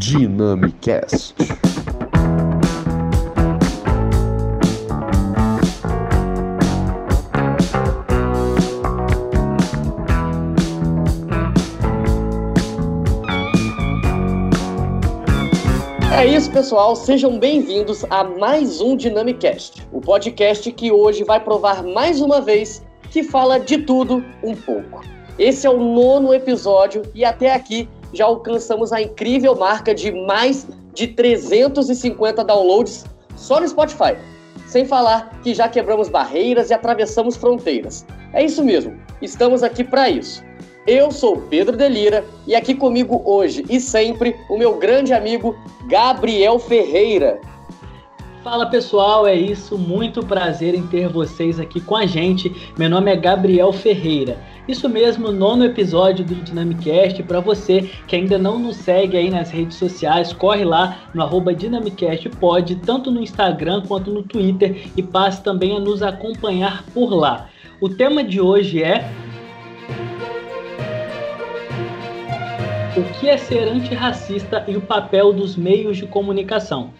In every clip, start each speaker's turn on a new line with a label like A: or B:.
A: Dynamicast.
B: É isso, pessoal. Sejam bem-vindos a mais um Dynamicast, o podcast que hoje vai provar mais uma vez que fala de tudo um pouco. Esse é o nono episódio e até aqui já alcançamos a incrível marca de mais de 350 downloads só no Spotify. Sem falar que já quebramos barreiras e atravessamos fronteiras. É isso mesmo, estamos aqui para isso. Eu sou Pedro Delira e aqui comigo hoje e sempre o meu grande amigo Gabriel Ferreira.
C: Fala pessoal, é isso, muito prazer em ter vocês aqui com a gente. Meu nome é Gabriel Ferreira. Isso mesmo, nono episódio do Dynamicast. Para você que ainda não nos segue aí nas redes sociais, corre lá no arroba DynamicastPod, tanto no Instagram quanto no Twitter, e passe também a nos acompanhar por lá. O tema de hoje é. O que é ser antirracista e o papel dos meios de comunicação?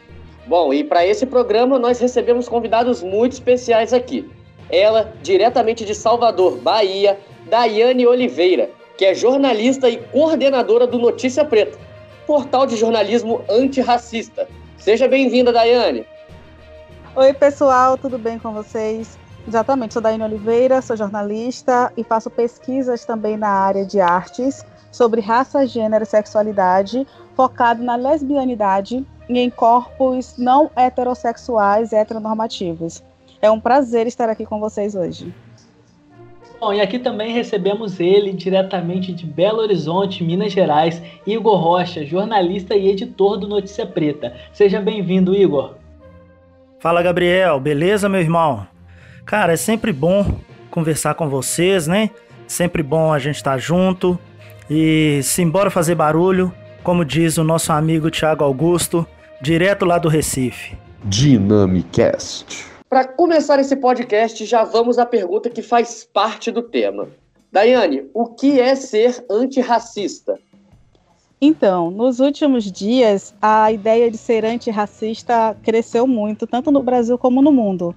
B: Bom, e para esse programa nós recebemos convidados muito especiais aqui. Ela, diretamente de Salvador, Bahia, Daiane Oliveira, que é jornalista e coordenadora do Notícia Preta, portal de jornalismo antirracista. Seja bem-vinda, Daiane.
D: Oi, pessoal, tudo bem com vocês? Exatamente, sou Daiane Oliveira, sou jornalista e faço pesquisas também na área de artes sobre raça, gênero e sexualidade, focado na lesbianidade e em corpos não heterossexuais heteronormativos. É um prazer estar aqui com vocês hoje.
C: Bom, e aqui também recebemos ele diretamente de Belo Horizonte, Minas Gerais, Igor Rocha, jornalista e editor do Notícia Preta. Seja bem-vindo, Igor.
E: Fala, Gabriel, beleza, meu irmão? Cara, é sempre bom conversar com vocês, né? Sempre bom a gente estar junto e simbora fazer barulho, como diz o nosso amigo Tiago Augusto, direto lá do Recife.
A: Dynamicast.
B: Para começar esse podcast, já vamos à pergunta que faz parte do tema. Daiane, o que é ser antirracista?
D: Então, nos últimos dias, a ideia de ser antirracista cresceu muito, tanto no Brasil como no mundo.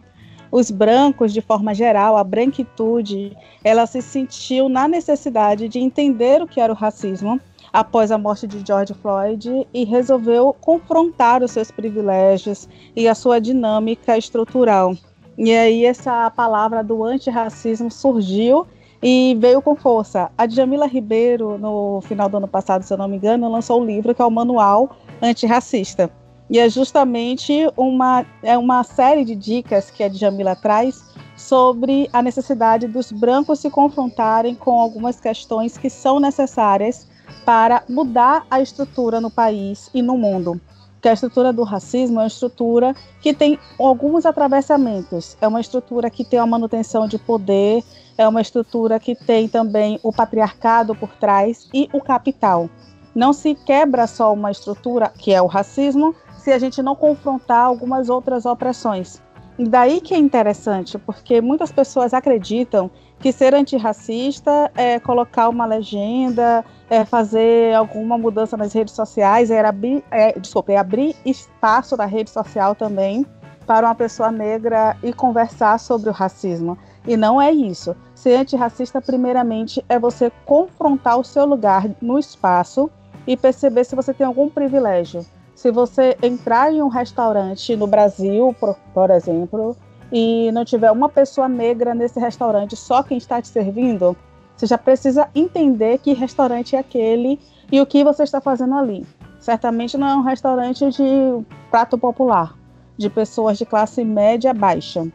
D: Os brancos, de forma geral, a branquitude, ela se sentiu na necessidade de entender o que era o racismo após a morte de George Floyd e resolveu confrontar os seus privilégios e a sua dinâmica estrutural. E aí essa palavra do antirracismo surgiu e veio com força. A Djamila Ribeiro, no final do ano passado, se eu não me engano, lançou um livro que é o Manual Antirracista. E é justamente uma, é uma série de dicas que a Djamila traz sobre a necessidade dos brancos se confrontarem com algumas questões que são necessárias para mudar a estrutura no país e no mundo. Que a estrutura do racismo é uma estrutura que tem alguns atravessamentos. É uma estrutura que tem a manutenção de poder, é uma estrutura que tem também o patriarcado por trás e o capital. Não se quebra só uma estrutura, que é o racismo, se a gente não confrontar algumas outras opressões. E daí que é interessante, porque muitas pessoas acreditam que ser antirracista é colocar uma legenda, é fazer alguma mudança nas redes sociais, era abrir, é, desculpa, é abrir espaço na rede social também para uma pessoa negra e conversar sobre o racismo. E não é isso. Ser antirracista, primeiramente, é você confrontar o seu lugar no espaço e perceber se você tem algum privilégio. Se você entrar em um restaurante no Brasil, por, por exemplo, e não tiver uma pessoa negra nesse restaurante, só quem está te servindo, você já precisa entender que restaurante é aquele e o que você está fazendo ali. Certamente não é um restaurante de prato popular, de pessoas de classe média baixa.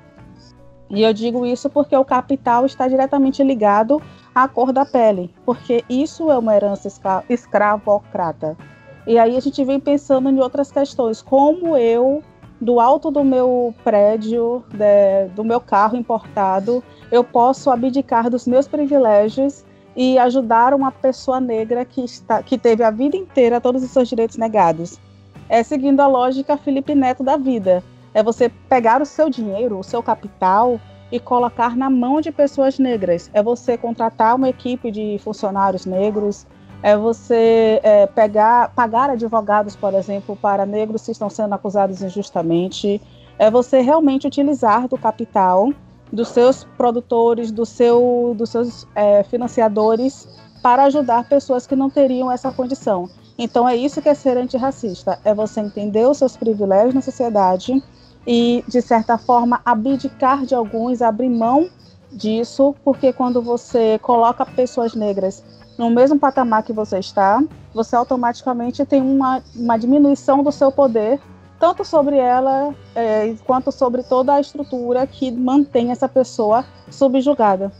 D: E eu digo isso porque o capital está diretamente ligado à cor da pele, porque isso é uma herança escra escravocrata. E aí a gente vem pensando em outras questões, como eu do alto do meu prédio, de, do meu carro importado, eu posso abdicar dos meus privilégios e ajudar uma pessoa negra que, está, que teve a vida inteira todos os seus direitos negados. É seguindo a lógica Felipe Neto da vida. É você pegar o seu dinheiro, o seu capital e colocar na mão de pessoas negras. É você contratar uma equipe de funcionários negros, é você é, pegar, pagar advogados, por exemplo, para negros que estão sendo acusados injustamente, é você realmente utilizar do capital dos seus produtores, do seu, dos seus é, financiadores para ajudar pessoas que não teriam essa condição. Então é isso que é ser antirracista, é você entender os seus privilégios na sociedade e, de certa forma, abdicar de alguns, abrir mão disso, porque quando você coloca pessoas negras no mesmo patamar que você está, você automaticamente tem uma, uma diminuição do seu poder, tanto sobre ela é, quanto sobre toda a estrutura que mantém essa pessoa subjugada.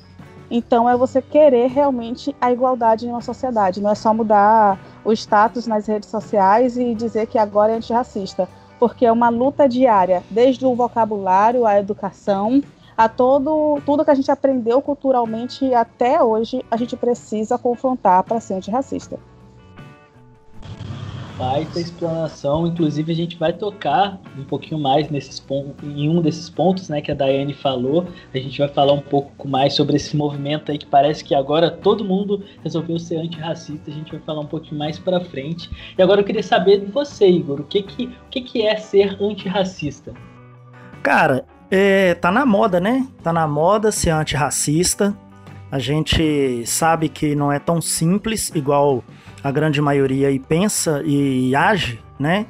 D: Então é você querer realmente a igualdade em uma sociedade, não é só mudar o status nas redes sociais e dizer que agora é antirracista, porque é uma luta diária, desde o vocabulário, a educação, a todo tudo que a gente aprendeu culturalmente até hoje, a gente precisa confrontar para ser antirracista
C: baita explanação. Inclusive, a gente vai tocar um pouquinho mais nesses pontos, em um desses pontos né, que a Daiane falou. A gente vai falar um pouco mais sobre esse movimento aí que parece que agora todo mundo resolveu ser antirracista. A gente vai falar um pouquinho mais para frente. E agora eu queria saber de você, Igor, o que, que, o que, que é ser antirracista?
E: Cara, é, tá na moda, né? Tá na moda ser antirracista. A gente sabe que não é tão simples, igual a grande maioria e pensa e age, né?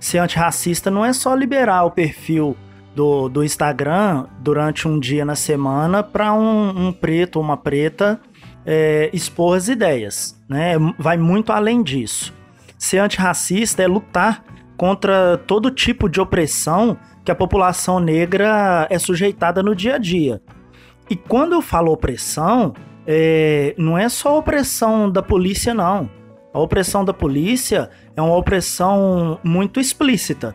E: Ser antirracista não é só liberar o perfil do, do Instagram durante um dia na semana para um, um, preto ou uma preta é, expor as ideias, né? Vai muito além disso. Ser antirracista é lutar contra todo tipo de opressão que a população negra é sujeitada no dia a dia. E quando eu falo opressão, é, não é só opressão da polícia, não. A opressão da polícia é uma opressão muito explícita.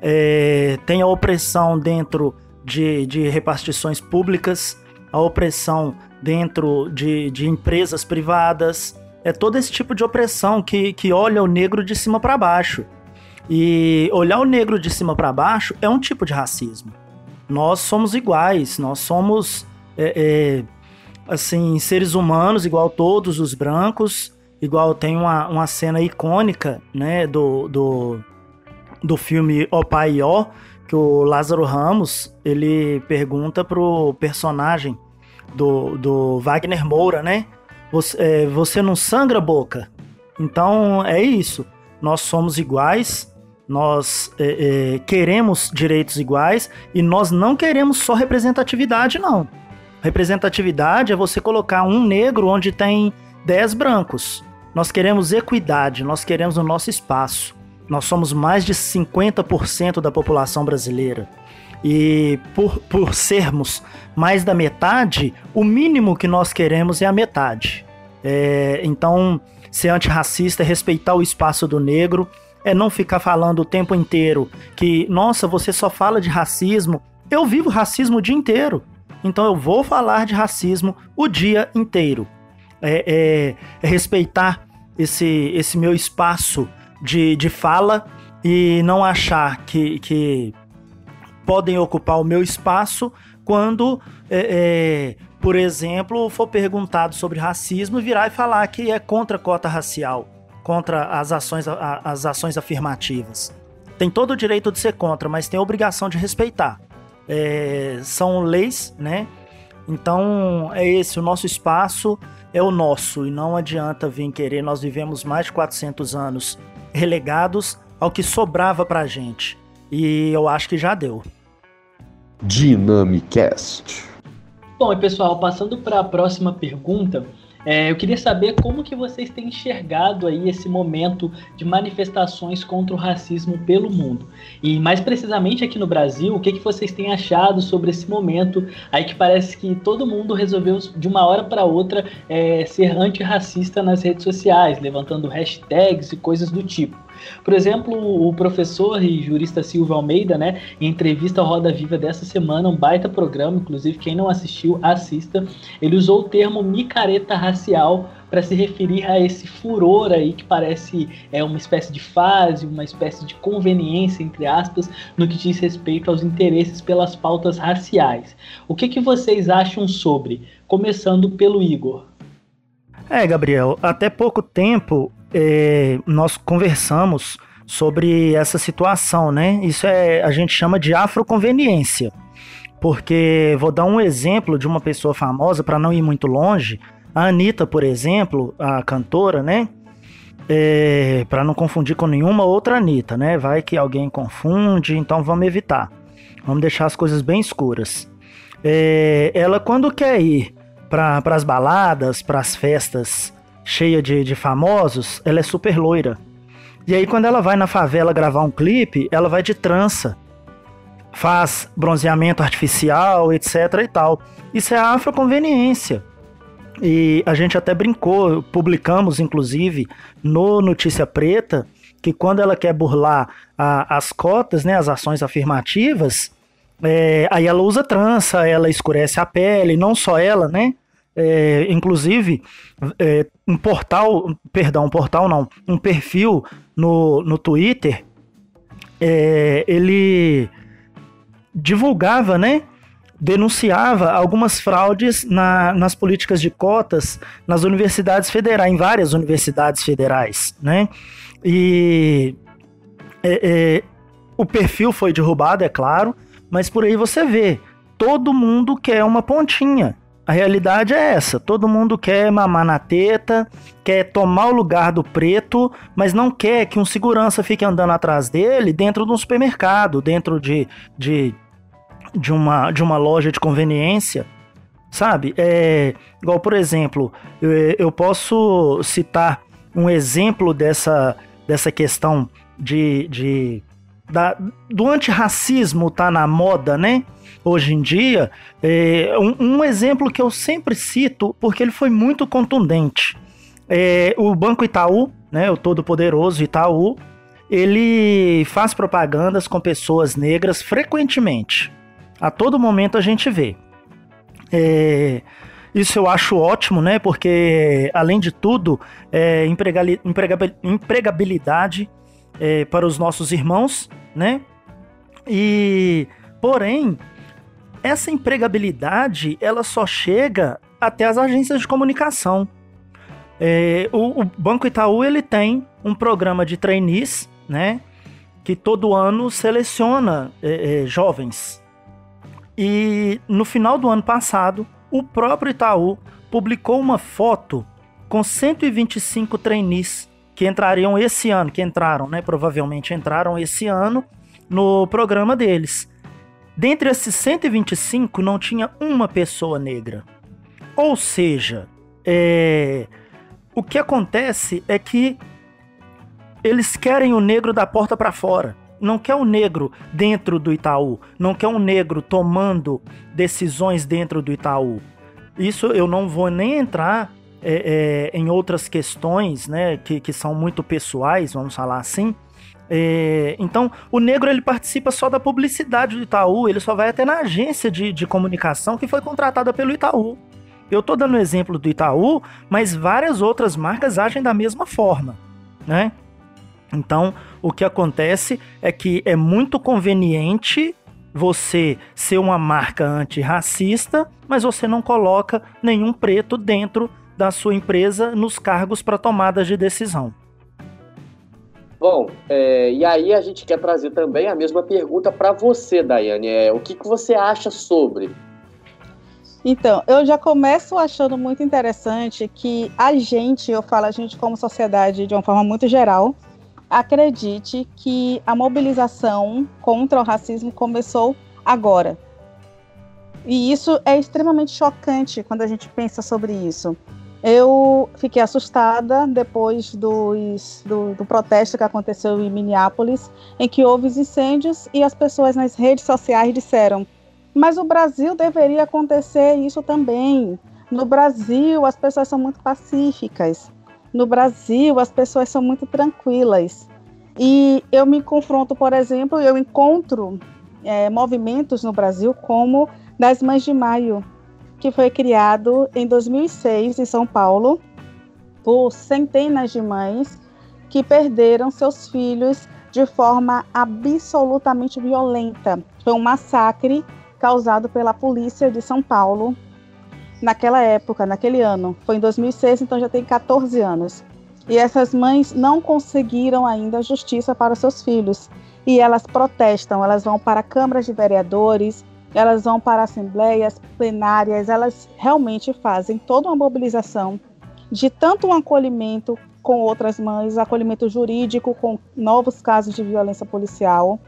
E: É, tem a opressão dentro de, de repartições públicas, a opressão dentro de, de empresas privadas. É todo esse tipo de opressão que, que olha o negro de cima para baixo. E olhar o negro de cima para baixo é um tipo de racismo. Nós somos iguais, nós somos é, é, assim seres humanos igual todos os brancos Igual tem uma, uma cena icônica, né, do, do, do filme O Pai Ó, que o Lázaro Ramos, ele pergunta pro personagem do, do Wagner Moura, né? Você, é, você não sangra boca? Então é isso. Nós somos iguais, nós é, é, queremos direitos iguais e nós não queremos só representatividade, não. Representatividade é você colocar um negro onde tem 10 brancos. Nós queremos equidade, nós queremos o nosso espaço. Nós somos mais de 50% da população brasileira. E por, por sermos mais da metade, o mínimo que nós queremos é a metade. É, então, ser antirracista é respeitar o espaço do negro, é não ficar falando o tempo inteiro que, nossa, você só fala de racismo. Eu vivo racismo o dia inteiro. Então eu vou falar de racismo o dia inteiro. É, é, é respeitar esse, esse meu espaço de, de fala e não achar que, que podem ocupar o meu espaço quando, é, é, por exemplo, for perguntado sobre racismo, virar e falar que é contra a cota racial, contra as ações, as ações afirmativas. Tem todo o direito de ser contra, mas tem a obrigação de respeitar. É, são leis, né? Então é esse o nosso espaço é o nosso e não adianta vir querer. Nós vivemos mais de 400 anos relegados ao que sobrava pra gente. E eu acho que já deu.
A: Dynamicast.
C: Bom, e pessoal, passando para a próxima pergunta, é, eu queria saber como que vocês têm enxergado aí esse momento de manifestações contra o racismo pelo mundo. E mais precisamente aqui no Brasil, o que, que vocês têm achado sobre esse momento aí que parece que todo mundo resolveu de uma hora para outra é, ser antirracista nas redes sociais, levantando hashtags e coisas do tipo. Por exemplo, o professor e jurista Silvio Almeida, né, em entrevista ao Roda Viva dessa semana, um baita programa, inclusive quem não assistiu, assista. Ele usou o termo micareta racial para se referir a esse furor aí que parece é uma espécie de fase, uma espécie de conveniência entre aspas, no que diz respeito aos interesses pelas pautas raciais. O que, que vocês acham sobre? Começando pelo Igor.
E: É, Gabriel, até pouco tempo é, nós conversamos sobre essa situação, né? Isso é a gente chama de afroconveniência. Porque vou dar um exemplo de uma pessoa famosa para não ir muito longe. A Anitta, por exemplo, a cantora, né? É, para não confundir com nenhuma outra Anitta, né? Vai que alguém confunde, então vamos evitar. Vamos deixar as coisas bem escuras. É, ela, quando quer ir para as baladas, para as festas cheias de, de famosos, ela é super loira. E aí, quando ela vai na favela gravar um clipe, ela vai de trança. Faz bronzeamento artificial, etc e tal. Isso é afroconveniência. E a gente até brincou, publicamos inclusive no Notícia Preta, que quando ela quer burlar a, as cotas, né, as ações afirmativas, é, aí ela usa trança, ela escurece a pele, não só ela, né? É, inclusive, é, um portal, perdão, um portal não, um perfil no, no Twitter, é, ele divulgava, né? Denunciava algumas fraudes na, nas políticas de cotas nas universidades federais, em várias universidades federais, né? E é, é, o perfil foi derrubado, é claro, mas por aí você vê, todo mundo quer uma pontinha. A realidade é essa: todo mundo quer mamar na teta, quer tomar o lugar do preto, mas não quer que um segurança fique andando atrás dele dentro de um supermercado, dentro de, de, de, uma, de uma loja de conveniência. Sabe? É, igual, por exemplo, eu, eu posso citar um exemplo dessa, dessa questão de, de da, do antirracismo tá na moda, né? Hoje em dia, é, um, um, exemplo que eu sempre cito, porque ele foi muito contundente. É, o Banco Itaú, né, o todo-poderoso Itaú, ele faz propagandas com pessoas negras frequentemente. A todo momento a gente vê. É, isso eu acho ótimo, né? Porque, além de tudo, é empregabilidade é, para os nossos irmãos, né? E, porém, essa empregabilidade ela só chega até as agências de comunicação. É, o, o, Banco Itaú ele tem um programa de trainees, né? Que todo ano seleciona é, é, jovens. E no final do ano passado, o próprio Itaú publicou uma foto com 125 trainees que entrariam esse ano, que entraram, né? Provavelmente entraram esse ano no programa deles. Dentre esses 125, não tinha uma pessoa negra. Ou seja, é... o que acontece é que eles querem o negro da porta para fora. Não quer o negro dentro do Itaú. Não quer um negro tomando decisões dentro do Itaú. Isso eu não vou nem entrar é, é, em outras questões, né, que, que são muito pessoais, vamos falar assim. É, então, o negro ele participa só da publicidade do Itaú, ele só vai até na agência de, de comunicação que foi contratada pelo Itaú. Eu estou dando o exemplo do Itaú, mas várias outras marcas agem da mesma forma, né? Então, o que acontece é que é muito conveniente você ser uma marca antirracista, mas você não coloca nenhum preto dentro da sua empresa nos cargos para tomadas de decisão.
B: Bom, é, e aí a gente quer trazer também a mesma pergunta para você, Daiane. É, o que, que você acha sobre?
D: Então, eu já começo achando muito interessante que a gente, eu falo a gente como sociedade de uma forma muito geral, acredite que a mobilização contra o racismo começou agora. E isso é extremamente chocante quando a gente pensa sobre isso. Eu fiquei assustada depois dos, do, do, protesto que aconteceu em Minneapolis, em que houve incêndios e as pessoas nas redes sociais disseram: mas o Brasil deveria acontecer isso também. No Brasil, as pessoas são muito pacíficas. No Brasil, as pessoas são muito tranquilas. E eu me confronto, por exemplo, eu encontro é, movimentos no Brasil como das Mães de Maio, que foi criado em 2006 em São Paulo por centenas de mães que perderam seus filhos de forma absolutamente violenta. Foi um massacre causado pela polícia de São Paulo naquela época, naquele ano. Foi em 2006, então já tem 14 anos. E essas mães não conseguiram ainda justiça para seus filhos. E elas protestam, elas vão para câmaras de vereadores, elas vão para assembleias plenárias, elas realmente fazem toda uma mobilização de tanto um acolhimento com outras mães, acolhimento jurídico com novos casos de violência policial,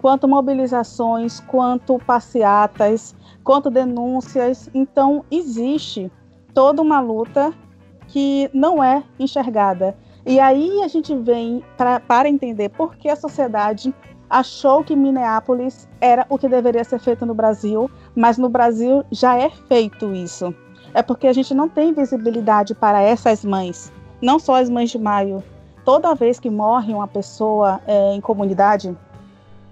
D: quanto mobilizações, quanto passeatas, quanto denúncias. Então, existe toda uma luta que não é enxergada. E aí a gente vem pra, para entender por que a sociedade achou que Minneapolis era o que deveria ser feito no Brasil, mas no Brasil já é feito isso. É porque a gente não tem visibilidade para essas mães, não só as mães de maio. Toda vez que morre uma pessoa é, em comunidade,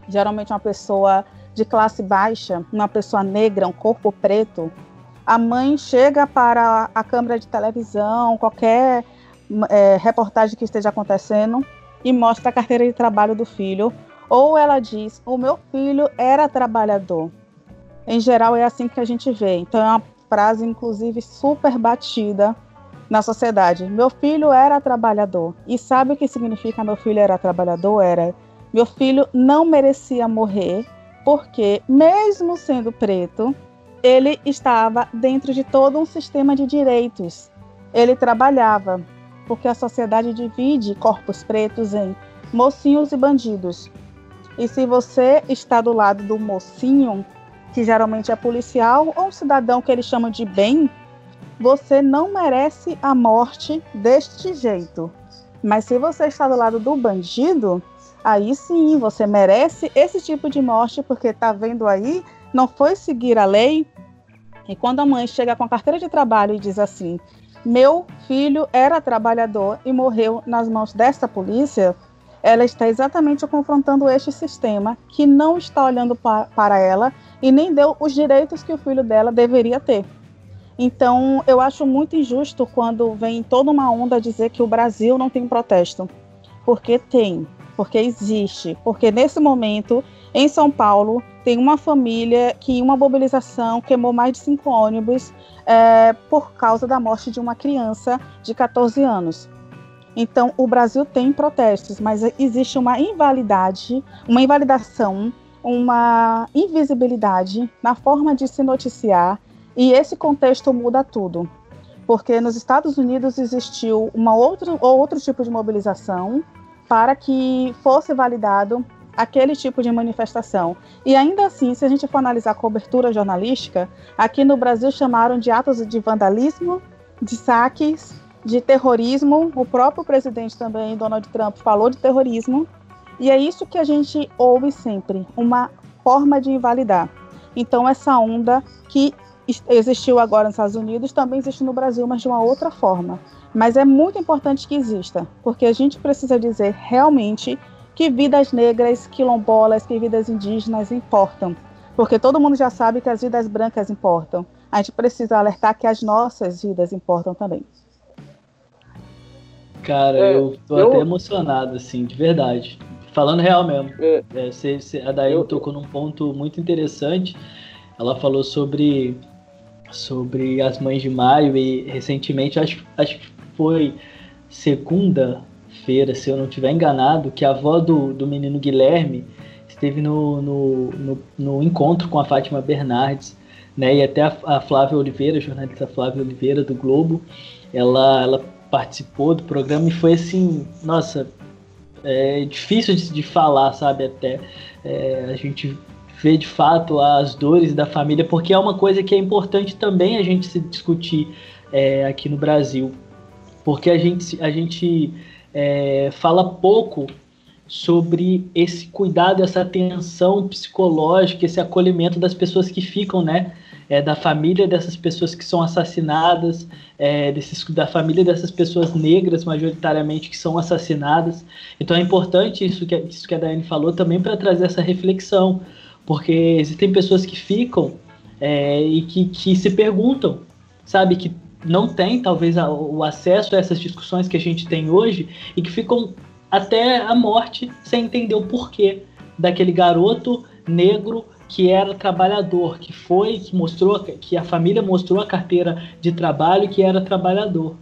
D: geralmente uma pessoa de classe baixa, uma pessoa negra, um corpo preto, a mãe chega para a câmera de televisão, qualquer é, reportagem que esteja acontecendo e mostra a carteira de trabalho do filho, ou ela diz: O meu filho era trabalhador. Em geral, é assim que a gente vê. Então, é uma frase, inclusive, super batida na sociedade. Meu filho era trabalhador. E sabe o que significa meu filho era trabalhador? Era meu filho não merecia morrer, porque, mesmo sendo preto, ele estava dentro de todo um sistema de direitos. Ele trabalhava, porque a sociedade divide corpos pretos em mocinhos e bandidos. E se você está do lado do mocinho, que geralmente é policial, ou um cidadão que eles chamam de bem, você não merece a morte deste jeito. Mas se você está do lado do bandido, aí sim você merece esse tipo de morte, porque tá vendo aí, não foi seguir a lei. E quando a mãe chega com a carteira de trabalho e diz assim: meu filho era trabalhador e morreu nas mãos desta polícia, ela está exatamente confrontando este sistema que não está olhando pa para ela e nem deu os direitos que o filho dela deveria ter. Então, eu acho muito injusto quando vem toda uma onda dizer que o Brasil não tem protesto. Porque tem porque existe, porque nesse momento em São Paulo tem uma família que em uma mobilização queimou mais de cinco ônibus é, por causa da morte de uma criança de 14 anos. Então, o Brasil tem protestos, mas existe uma invalidade, uma invalidação, uma invisibilidade na forma de se noticiar, e esse contexto muda tudo. Porque nos Estados Unidos existiu uma outra, outro tipo de mobilização, para que fosse validado aquele tipo de manifestação. E ainda assim, se a gente for analisar a cobertura jornalística, aqui no Brasil chamaram de atos de vandalismo, de saques, de terrorismo. O próprio presidente também, Donald Trump, falou de terrorismo. E é isso que a gente ouve sempre, uma forma de invalidar. Então, essa onda que existiu agora nos Estados Unidos também existe no Brasil, mas de uma outra forma. Mas é muito importante que exista, porque a gente precisa dizer realmente que vidas negras, quilombolas, que vidas indígenas importam. Porque todo mundo já sabe que as vidas brancas importam. A gente precisa alertar que as nossas vidas importam também.
C: Cara, é, eu tô eu... até emocionado, assim, de verdade. Falando real mesmo. É, é, cê, cê, a Daí eu... tocou num ponto muito interessante. Ela falou sobre sobre as mães de maio e recentemente acho, acho que foi segunda-feira, se eu não estiver enganado, que a avó do, do menino Guilherme esteve no, no, no, no encontro com a Fátima Bernardes, né? E até a, a Flávia Oliveira, a jornalista Flávia Oliveira do Globo, ela, ela participou do programa e foi assim, nossa, é difícil de, de falar, sabe? Até é, a gente vê de fato as dores da família, porque é uma coisa que é importante também a gente se discutir é, aqui no Brasil porque a gente, a gente é, fala pouco sobre esse cuidado, essa atenção psicológica, esse acolhimento das pessoas que ficam, né? É, da família dessas pessoas que são assassinadas, é, desses, da família dessas pessoas negras, majoritariamente, que são assassinadas. Então é importante isso que, isso que a Daiane falou também para trazer essa reflexão, porque existem pessoas que ficam é, e que, que se perguntam, sabe, que não tem talvez a, o acesso a essas discussões que a gente tem hoje e que ficam até a morte sem entender o porquê daquele garoto negro que era trabalhador, que foi, que mostrou, que a família mostrou a carteira de trabalho que era trabalhador.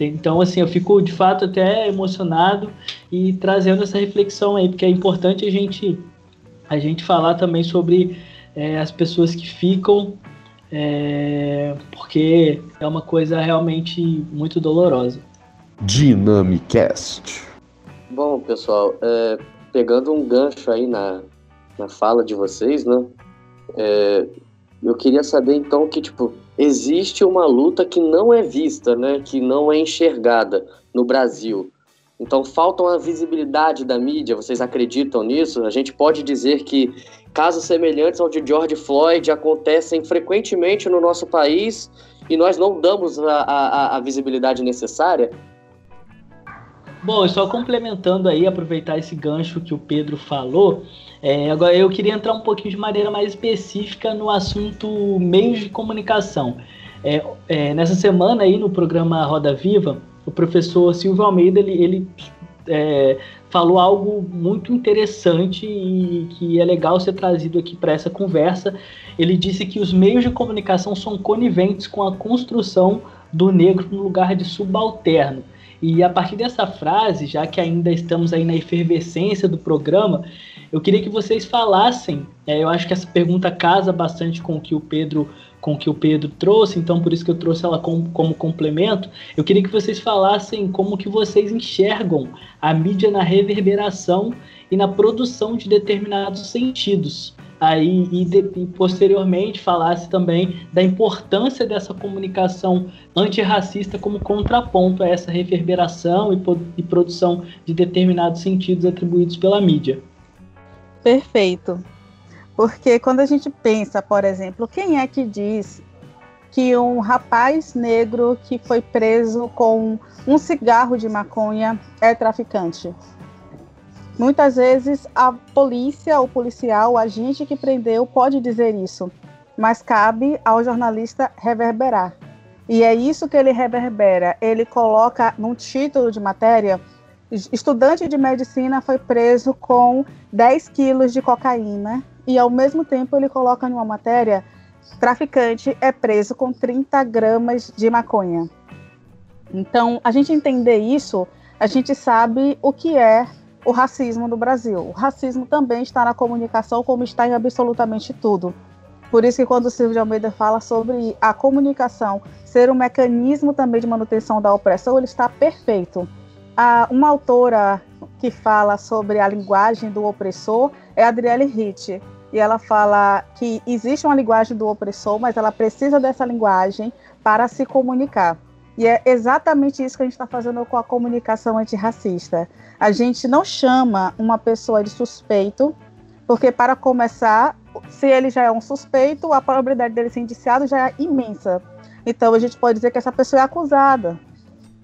C: Então, assim, eu fico de fato até emocionado e trazendo essa reflexão aí, porque é importante a gente, a gente falar também sobre é, as pessoas que ficam, é, porque é uma coisa realmente muito dolorosa.
A: Dynamicast.
B: Bom, pessoal, é, pegando um gancho aí na, na fala de vocês, né? É, eu queria saber então que, tipo, existe uma luta que não é vista, né, que não é enxergada no Brasil. Então falta uma visibilidade da mídia, vocês acreditam nisso? A gente pode dizer que casos semelhantes ao de George Floyd acontecem frequentemente no nosso país e nós não damos a, a, a visibilidade necessária?
C: Bom, só complementando aí, aproveitar esse gancho que o Pedro falou, é, agora eu queria entrar um pouquinho de maneira mais específica no assunto meios de comunicação. É, é, nessa semana aí no programa Roda Viva, o professor Silvio Almeida ele, ele é, falou algo muito interessante e que é legal ser trazido aqui para essa conversa. Ele disse que os meios de comunicação são coniventes com a construção do negro no lugar de subalterno. E a partir dessa frase, já que ainda estamos aí na efervescência do programa, eu queria que vocês falassem. É, eu acho que essa pergunta casa bastante com o que o Pedro com que o Pedro trouxe, então por isso que eu trouxe ela como, como complemento. Eu queria que vocês falassem como que vocês enxergam a mídia na reverberação e na produção de determinados sentidos aí e, de, e, posteriormente falasse também da importância dessa comunicação antirracista como contraponto a essa reverberação e, e produção de determinados sentidos atribuídos pela mídia.
D: Perfeito. Porque quando a gente pensa, por exemplo, quem é que diz que um rapaz negro que foi preso com um cigarro de maconha é traficante? Muitas vezes a polícia, o policial, o agente que prendeu pode dizer isso, mas cabe ao jornalista reverberar. E é isso que ele reverbera. Ele coloca num título de matéria: estudante de medicina foi preso com 10 quilos de cocaína, e ao mesmo tempo ele coloca numa matéria: traficante é preso com 30 gramas de maconha. Então, a gente entender isso, a gente sabe o que é o racismo no Brasil. O racismo também está na comunicação, como está em absolutamente tudo. Por isso que quando o Silvio de Almeida fala sobre a comunicação ser um mecanismo também de manutenção da opressão, ele está perfeito. Uma autora que fala sobre a linguagem do opressor é Adriele Hitt. E ela fala que existe uma linguagem do opressor, mas ela precisa dessa linguagem para se comunicar. E é exatamente isso que a gente está fazendo com a comunicação antirracista. A gente não chama uma pessoa de suspeito, porque, para começar, se ele já é um suspeito, a probabilidade dele ser indiciado já é imensa. Então, a gente pode dizer que essa pessoa é acusada.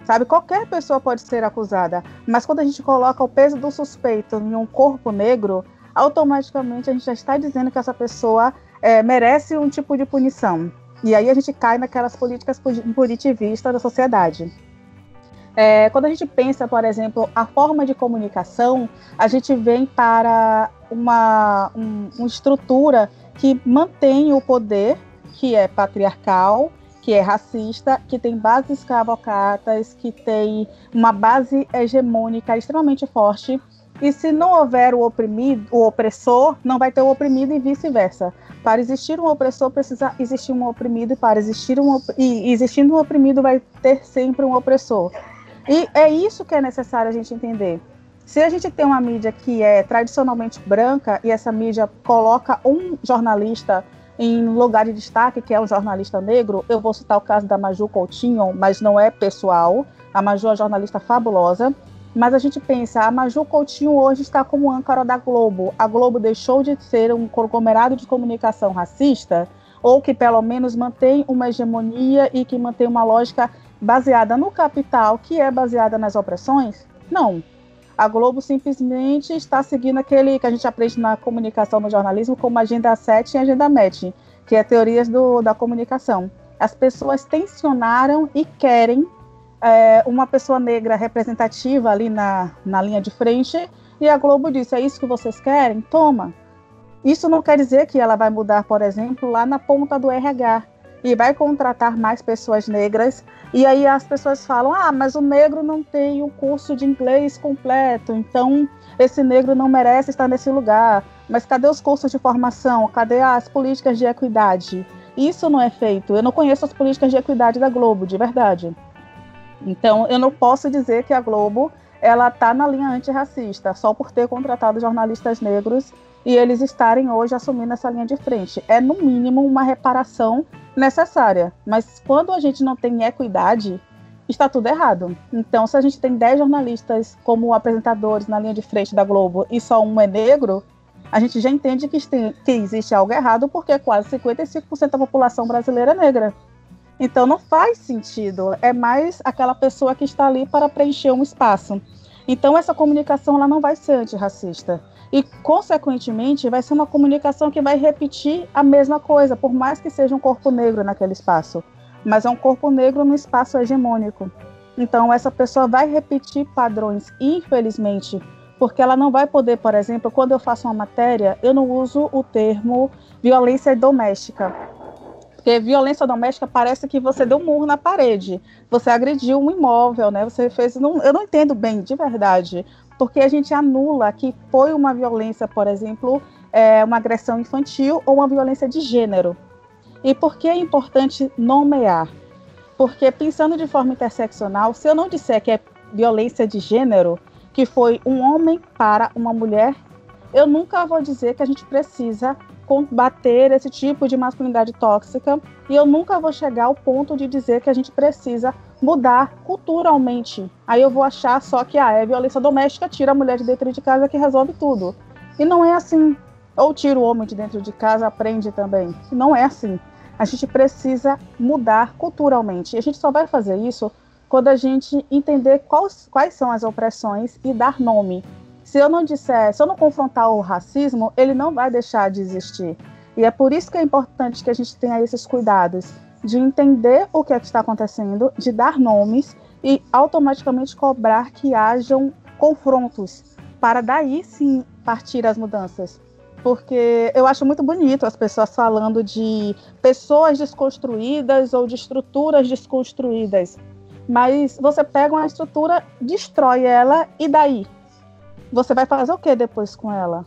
D: Sabe, qualquer pessoa pode ser acusada, mas quando a gente coloca o peso do suspeito em um corpo negro, automaticamente a gente já está dizendo que essa pessoa é, merece um tipo de punição. E aí a gente cai naquelas políticas punitivistas da sociedade. É, quando a gente pensa, por exemplo, a forma de comunicação, a gente vem para uma, um, uma estrutura que mantém o poder, que é patriarcal, que é racista, que tem bases escravocratas, que tem uma base hegemônica extremamente forte. E se não houver o oprimido, o opressor, não vai ter o oprimido e vice-versa. Para existir um opressor, precisa existir um oprimido, e para existir um e existindo um oprimido, vai ter sempre um opressor. E é isso que é necessário a gente entender. Se a gente tem uma mídia que é tradicionalmente branca e essa mídia coloca um jornalista em lugar de destaque, que é um jornalista negro, eu vou citar o caso da Maju Coutinho, mas não é pessoal. A Maju é uma jornalista fabulosa. Mas a gente pensa, a Maju Coutinho hoje está como âncora da Globo. A Globo deixou de ser um conglomerado de comunicação racista, ou que pelo menos mantém uma hegemonia e que mantém uma lógica baseada no capital, que é baseada nas opressões? Não. A Globo simplesmente está seguindo aquele que a gente aprende na comunicação, no jornalismo, como agenda 7 e agenda matching, que é teorias do, da comunicação. As pessoas tensionaram e querem é, uma pessoa negra representativa ali na, na linha de frente, e a Globo disse: é isso que vocês querem? Toma. Isso não quer dizer que ela vai mudar, por exemplo, lá na ponta do RH e vai contratar mais pessoas negras. E aí as pessoas falam: ah, mas o negro não tem o curso de inglês completo, então esse negro não merece estar nesse lugar. Mas cadê os cursos de formação? Cadê as políticas de equidade? Isso não é feito. Eu não conheço as políticas de equidade da Globo, de verdade. Então, eu não posso dizer que a Globo ela está na linha antirracista só por ter contratado jornalistas negros e eles estarem hoje assumindo essa linha de frente. É, no mínimo, uma reparação necessária. Mas quando a gente não tem equidade, está tudo errado. Então, se a gente tem 10 jornalistas como apresentadores na linha de frente da Globo e só um é negro, a gente já entende que, que existe algo errado porque quase 55% da população brasileira é negra. Então não faz sentido. É mais aquela pessoa que está ali para preencher um espaço. Então essa comunicação ela não vai ser antirracista. E, consequentemente, vai ser uma comunicação que vai repetir a mesma coisa, por mais que seja um corpo negro naquele espaço. Mas é um corpo negro no espaço hegemônico. Então, essa pessoa vai repetir padrões, infelizmente, porque ela não vai poder, por exemplo, quando eu faço uma matéria, eu não uso o termo violência doméstica. Porque violência doméstica parece que você deu um murro na parede, você agrediu um imóvel, né? Você fez. Não, eu não entendo bem, de verdade, porque a gente anula que foi uma violência, por exemplo, é, uma agressão infantil ou uma violência de gênero. E por que é importante nomear? Porque pensando de forma interseccional, se eu não disser que é violência de gênero, que foi um homem para uma mulher, eu nunca vou dizer que a gente precisa combater esse tipo de masculinidade tóxica e eu nunca vou chegar ao ponto de dizer que a gente precisa mudar culturalmente. Aí eu vou achar só que ah, é violência doméstica, tira a mulher de dentro de casa que resolve tudo. E não é assim. Ou tira o homem de dentro de casa, aprende também. Não é assim. A gente precisa mudar culturalmente. E a gente só vai fazer isso quando a gente entender quais, quais são as opressões e dar nome. Se eu não disser, se eu não confrontar o racismo, ele não vai deixar de existir. E é por isso que é importante que a gente tenha esses cuidados de entender o que, é que está acontecendo, de dar nomes e automaticamente cobrar que hajam confrontos, para daí sim partir as mudanças. Porque eu acho muito bonito as pessoas falando de pessoas desconstruídas ou de estruturas desconstruídas. Mas você pega uma estrutura, destrói ela e daí? Você vai fazer o que depois com ela?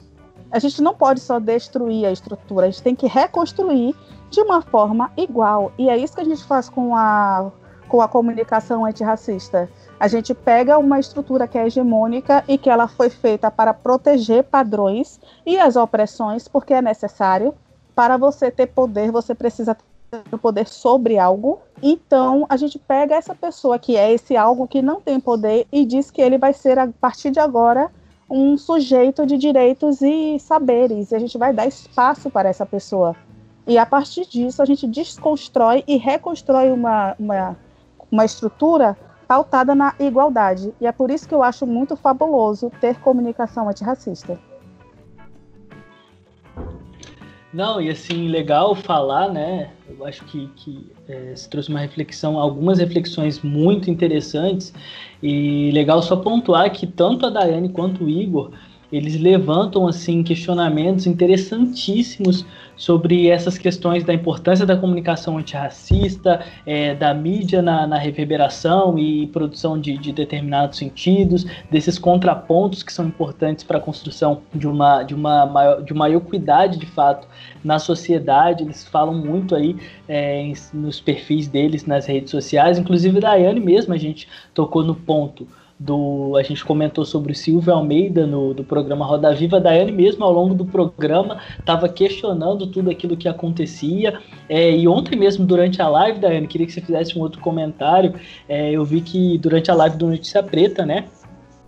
D: A gente não pode só destruir a estrutura, a gente tem que reconstruir de uma forma igual. E é isso que a gente faz com a, com a comunicação antirracista. A gente pega uma estrutura que é hegemônica e que ela foi feita para proteger padrões e as opressões, porque é necessário. Para você ter poder, você precisa ter poder sobre algo. Então, a gente pega essa pessoa que é esse algo que não tem poder e diz que ele vai ser, a partir de agora, um sujeito de direitos e saberes. E a gente vai dar espaço para essa pessoa. E a partir disso, a gente desconstrói e reconstrói uma, uma, uma estrutura pautada na igualdade. E é por isso que eu acho muito fabuloso ter comunicação antirracista.
C: Não, e assim, legal falar, né? Eu acho que, que é, se trouxe uma reflexão, algumas reflexões muito interessantes. E legal só pontuar que tanto a Daiane quanto o Igor eles levantam assim questionamentos interessantíssimos sobre essas questões da importância da comunicação antirracista, é, da mídia na, na, reverberação e produção de, de, determinados sentidos, desses contrapontos que são importantes para a construção de uma, de, uma maior, de uma equidade de fato na sociedade. Eles falam muito aí é, nos perfis deles nas redes sociais, inclusive da Daiane mesmo, a gente tocou no ponto do a gente comentou sobre o Silvio Almeida no do programa Roda Viva, a Daiane mesmo ao longo do programa estava questionando tudo aquilo que acontecia. É, e ontem mesmo, durante a live, Daiane, queria que você fizesse um outro comentário. É, eu vi que durante a live do Notícia Preta, né?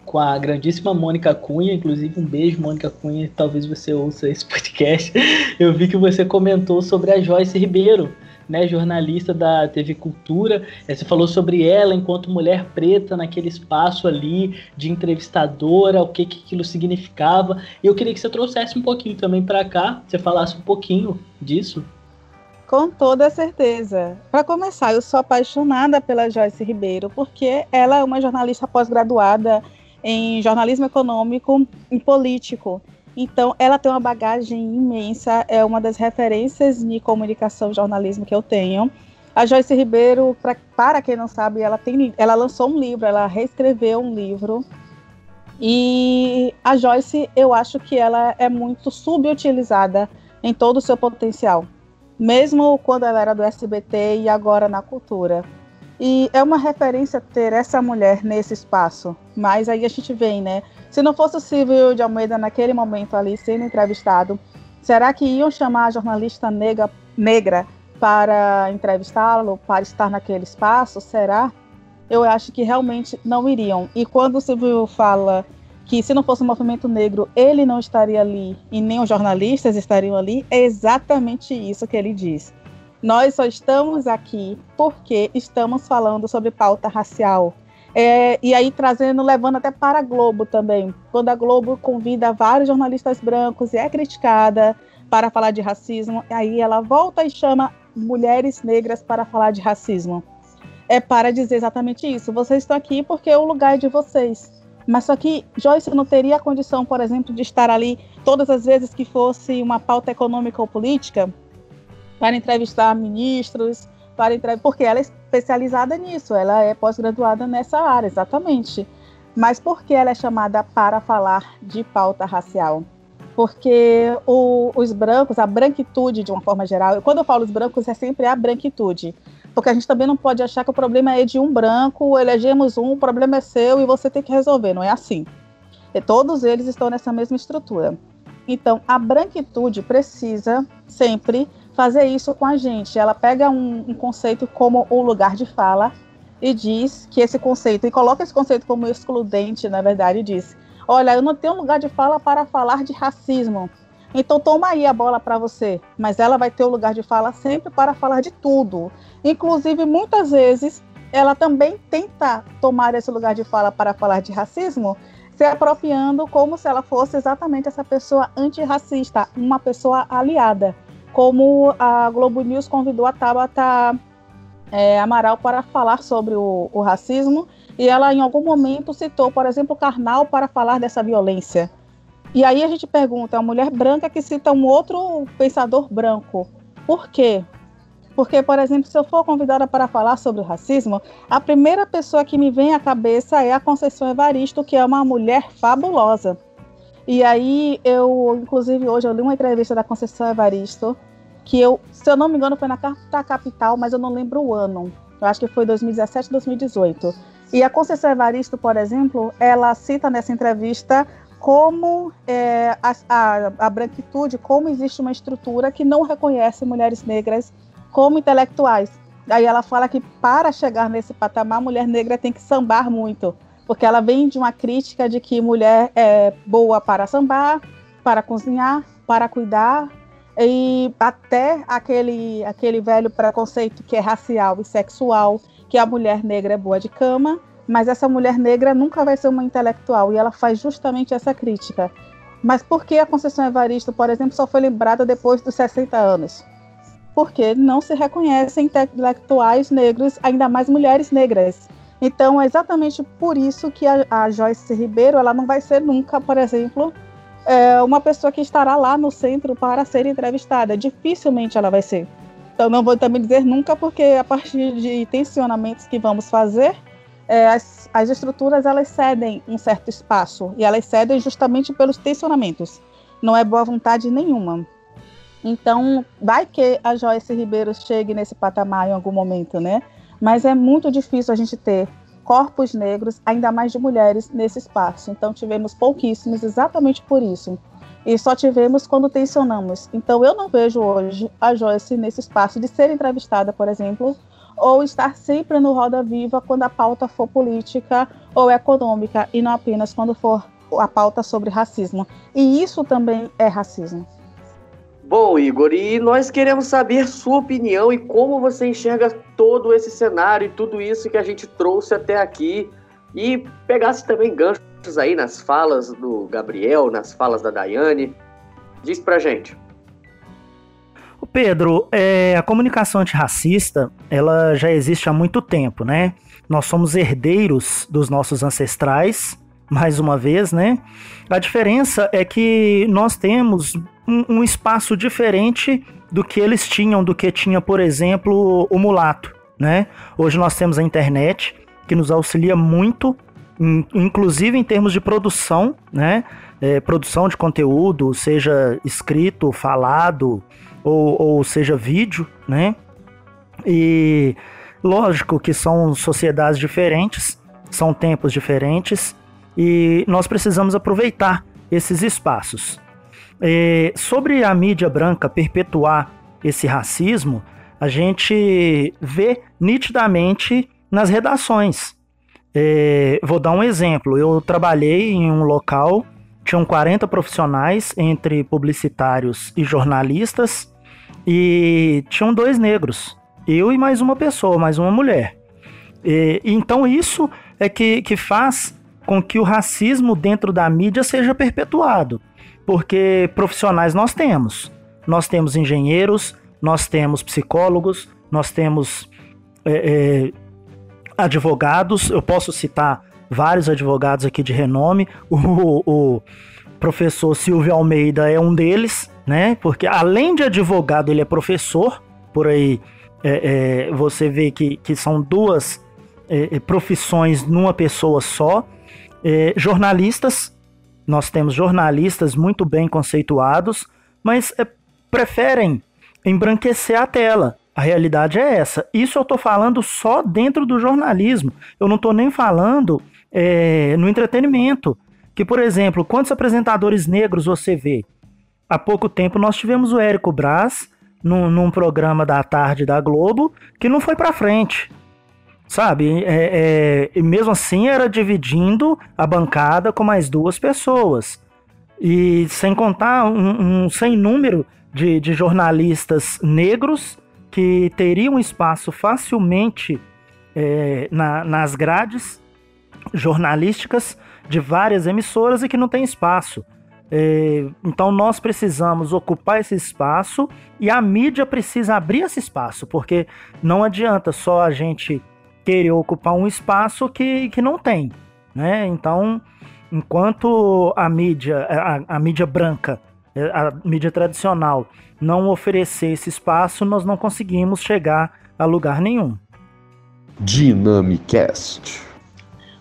C: Com a grandíssima Mônica Cunha, inclusive um beijo, Mônica Cunha, talvez você ouça esse podcast. Eu vi que você comentou sobre a Joyce Ribeiro né, jornalista da TV Cultura. É, você falou sobre ela enquanto mulher preta naquele espaço ali de entrevistadora, o que, que aquilo significava. E eu queria que você trouxesse um pouquinho também para cá, você falasse um pouquinho disso.
D: Com toda certeza. Para começar, eu sou apaixonada pela Joyce Ribeiro, porque ela é uma jornalista pós-graduada em jornalismo econômico e político. Então, ela tem uma bagagem imensa, é uma das referências de comunicação e jornalismo que eu tenho. A Joyce Ribeiro, pra, para quem não sabe, ela, tem, ela lançou um livro, ela reescreveu um livro. E a Joyce, eu acho que ela é muito subutilizada em todo o seu potencial, mesmo quando ela era do SBT e agora na cultura. E é uma referência ter essa mulher nesse espaço. Mas aí a gente vem, né? Se não fosse o Silvio de Almeida naquele momento ali sendo entrevistado, será que iam chamar a jornalista negra, negra para entrevistá-lo, para estar naquele espaço? Será? Eu acho que realmente não iriam. E quando o Silvio fala que se não fosse o movimento negro, ele não estaria ali e nem os jornalistas estariam ali, é exatamente isso que ele diz. Nós só estamos aqui porque estamos falando sobre pauta racial. É, e aí trazendo, levando até para a Globo também. Quando a Globo convida vários jornalistas brancos e é criticada para falar de racismo, aí ela volta e chama mulheres negras para falar de racismo. É para dizer exatamente isso. Vocês estão aqui porque é o lugar de vocês. Mas só que Joyce não teria a condição, por exemplo, de estar ali todas as vezes que fosse uma pauta econômica ou política para entrevistar ministros, para entrevistar, porque ela é especializada nisso, ela é pós-graduada nessa área, exatamente. Mas por que ela é chamada para falar de pauta racial? Porque o, os brancos, a branquitude de uma forma geral, quando eu falo os brancos é sempre a branquitude, porque a gente também não pode achar que o problema é de um branco, elegemos um, o problema é seu e você tem que resolver, não é assim. E todos eles estão nessa mesma estrutura. Então, a branquitude precisa sempre fazer isso com a gente. Ela pega um, um conceito como o lugar de fala e diz que esse conceito, e coloca esse conceito como excludente, na verdade, e diz: Olha, eu não tenho lugar de fala para falar de racismo. Então toma aí a bola para você. Mas ela vai ter o lugar de fala sempre para falar de tudo. Inclusive, muitas vezes, ela também tenta tomar esse lugar de fala para falar de racismo, se apropriando como se ela fosse exatamente essa pessoa antirracista, uma pessoa aliada como a Globo News convidou a Tabata é, Amaral para falar sobre o, o, racismo, e ela em algum momento citou, por exemplo, o Karnal para falar dessa violência. E aí a gente pergunta, é uma mulher branca que cita um outro pensador branco. Por quê? Porque, por exemplo, se eu for convidada para falar sobre o racismo, a primeira pessoa que me vem à cabeça é a Conceição Evaristo, que é uma mulher fabulosa. E aí eu, inclusive hoje eu li uma entrevista da Conceição Evaristo, que eu, se eu não me engano, foi na Carta Capital, mas eu não lembro o ano. Eu acho que foi 2017, 2018. E a Conceição Evaristo, por exemplo, ela cita nessa entrevista como é, a, a, a branquitude, como existe uma estrutura que não reconhece mulheres negras como intelectuais. Aí ela fala que para chegar nesse patamar, a mulher negra tem que sambar muito, porque ela vem de uma crítica de que mulher é boa para sambar, para cozinhar, para cuidar, e até aquele, aquele velho preconceito que é racial e sexual, que a mulher negra é boa de cama, mas essa mulher negra nunca vai ser uma intelectual, e ela faz justamente essa crítica. Mas por que a Conceição Evaristo, por exemplo, só foi lembrada depois dos 60 anos? Porque não se reconhecem intelectuais negros, ainda mais mulheres negras. Então, é exatamente por isso que a, a Joyce Ribeiro ela não vai ser nunca, por exemplo, é, uma pessoa que estará lá no centro para ser entrevistada. Dificilmente ela vai ser. Então, não vou também dizer nunca, porque a partir de tensionamentos que vamos fazer, é, as, as estruturas elas cedem um certo espaço e elas cedem justamente pelos tensionamentos. Não é boa vontade nenhuma. Então, vai que a Joyce Ribeiro chegue nesse patamar em algum momento, né? Mas é muito difícil a gente ter corpos negros, ainda mais de mulheres, nesse espaço. Então tivemos pouquíssimos exatamente por isso. E só tivemos quando tensionamos. Então eu não vejo hoje a Joyce nesse espaço de ser entrevistada, por exemplo, ou estar sempre no Roda Viva quando a pauta for política ou econômica e não apenas quando for a pauta sobre racismo. E isso também é racismo.
B: Bom, Igor, e nós queremos saber sua opinião e como você enxerga todo esse cenário e tudo isso que a gente trouxe até aqui. E pegasse também ganchos aí nas falas do Gabriel, nas falas da Daiane. Diz pra gente.
E: Pedro, é, a comunicação antirracista, ela já existe há muito tempo, né? Nós somos herdeiros dos nossos ancestrais mais uma vez, né? A diferença é que nós temos um, um espaço diferente do que eles tinham, do que tinha, por exemplo, o mulato, né? Hoje nós temos a internet, que nos auxilia muito, inclusive em termos de produção, né? É, produção de conteúdo, seja escrito, falado, ou, ou seja vídeo, né? E lógico que são sociedades diferentes, são tempos diferentes, e nós precisamos aproveitar esses espaços. É, sobre a mídia branca perpetuar esse racismo, a gente vê nitidamente nas redações. É, vou dar um exemplo. Eu trabalhei em um local, tinham 40 profissionais, entre publicitários e jornalistas, e tinham dois negros. Eu e mais uma pessoa, mais uma mulher. E, então isso é que, que faz com que o racismo dentro da mídia seja perpetuado. Porque profissionais nós temos. Nós temos engenheiros, nós temos psicólogos, nós temos é, é, advogados. Eu posso citar vários advogados aqui de renome. O, o professor Silvio Almeida é um deles, né? Porque além de advogado, ele é professor. Por aí é, é você vê que, que são duas é, é, profissões numa pessoa só. Jornalistas, nós temos jornalistas muito bem conceituados, mas é, preferem embranquecer a tela. A realidade é essa. Isso eu estou falando só dentro do jornalismo. Eu não estou nem falando é, no entretenimento. Que, por exemplo, quantos apresentadores negros você vê? Há pouco tempo nós tivemos o Érico Braz num, num programa da tarde da Globo que não foi para frente. Sabe? É, é, e mesmo assim era dividindo a bancada com mais duas pessoas. E sem contar um, um sem número de, de jornalistas negros que teriam espaço facilmente é, na, nas grades jornalísticas de várias emissoras e que não tem espaço. É, então nós precisamos ocupar esse espaço e a mídia precisa abrir esse espaço, porque não adianta só a gente querer ocupar um espaço que, que não tem, né? Então, enquanto a mídia, a, a mídia branca, a mídia tradicional não oferecer esse espaço, nós não conseguimos chegar a lugar nenhum.
A: Dynamicast.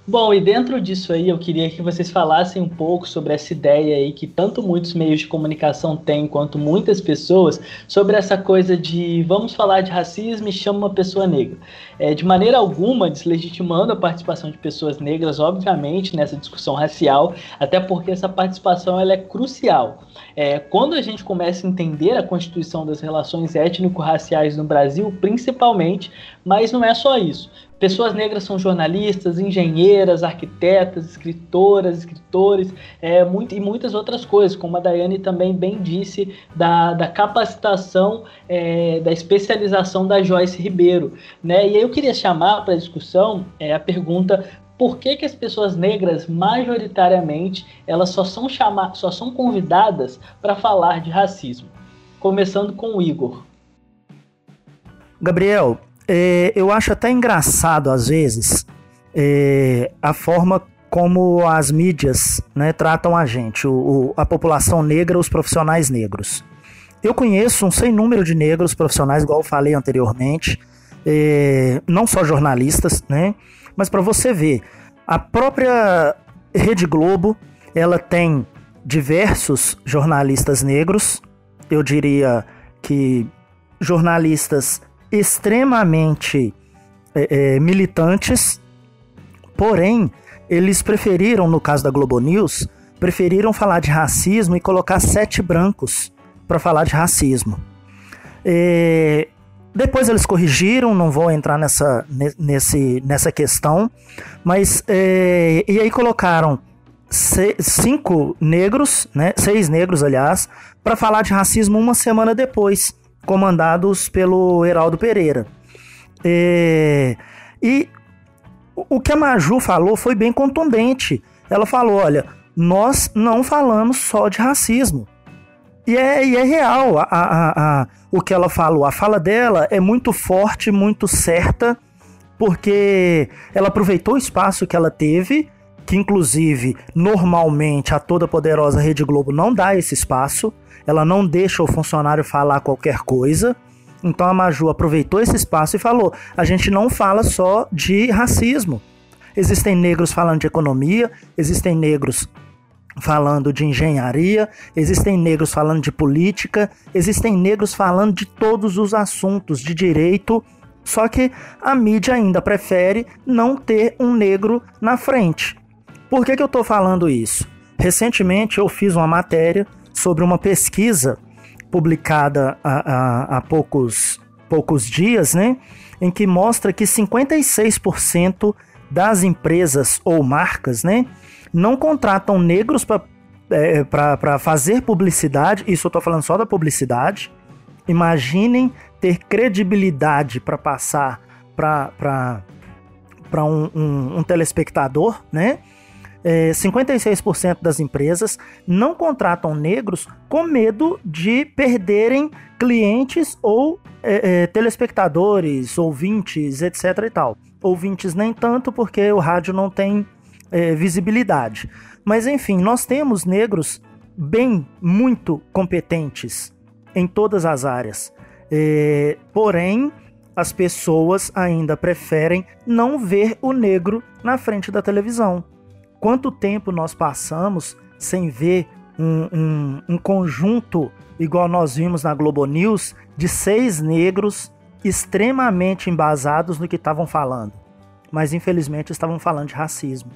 C: Bom, e dentro disso aí eu queria que vocês falassem um pouco sobre essa ideia aí que tanto muitos meios de comunicação têm quanto muitas pessoas sobre essa coisa de vamos falar de racismo e chama uma pessoa negra. É, de maneira alguma deslegitimando a participação de pessoas negras, obviamente, nessa discussão racial, até porque essa participação ela é crucial. É, quando a gente começa a entender a constituição das relações étnico-raciais no Brasil, principalmente, mas não é só isso. Pessoas negras são jornalistas, engenheiras, arquitetas, escritoras, escritores, é, muito, e muitas outras coisas, como a Daiane também bem disse, da, da capacitação, é, da especialização da Joyce Ribeiro. Né? E aí eu queria chamar para discussão é, a pergunta por que, que as pessoas negras, majoritariamente, elas só são, chamadas, só são convidadas para falar de racismo? Começando com o Igor.
E: Gabriel, é, eu acho até engraçado, às vezes, é, a forma como as mídias né, tratam a gente, o, o, a população negra, os profissionais negros. Eu conheço um sem número de negros profissionais, igual eu falei anteriormente, é, não só jornalistas, né? Mas para você ver, a própria Rede Globo, ela tem diversos jornalistas negros, eu diria que jornalistas extremamente é, é, militantes, porém, eles preferiram, no caso da Globo News, preferiram falar de racismo e colocar sete brancos para falar de racismo. É, depois eles corrigiram, não vou entrar nessa, nesse, nessa questão, mas é, e aí colocaram cinco negros, né, seis negros, aliás, para falar de racismo uma semana depois comandados pelo Heraldo Pereira. É, e o que a Maju falou foi bem contundente. Ela falou: olha, nós não falamos só de racismo. E é, e é real a, a, a, o que ela falou. A fala dela é muito forte, muito certa, porque ela aproveitou o espaço que ela teve que inclusive normalmente a toda poderosa Rede Globo não dá esse espaço, ela não deixa o funcionário falar qualquer coisa. Então a Maju aproveitou esse espaço e falou: a gente não fala só de racismo. Existem negros falando de economia, existem negros falando de engenharia, existem negros falando de política, existem negros falando de todos os assuntos de direito, só que a mídia ainda prefere não ter um negro na frente. Por que, que eu estou falando isso? Recentemente eu fiz uma matéria sobre uma pesquisa publicada há, há, há poucos, poucos dias, né? Em que mostra que 56% das empresas ou marcas, né? Não contratam negros para é, para fazer publicidade, isso eu estou falando só da publicidade. Imaginem ter credibilidade para passar para um, um, um telespectador, né? É, 56% das empresas não contratam negros com medo de perderem clientes ou é, é, telespectadores, ouvintes, etc. e tal. Ouvintes nem tanto, porque o rádio não tem é, visibilidade. Mas enfim, nós temos negros bem, muito competentes em todas as áreas. É, porém, as pessoas ainda preferem não ver o negro na frente da televisão. Quanto tempo nós passamos sem ver um, um, um conjunto, igual nós vimos na Globo News, de seis negros extremamente embasados no que estavam falando. Mas infelizmente estavam falando de racismo.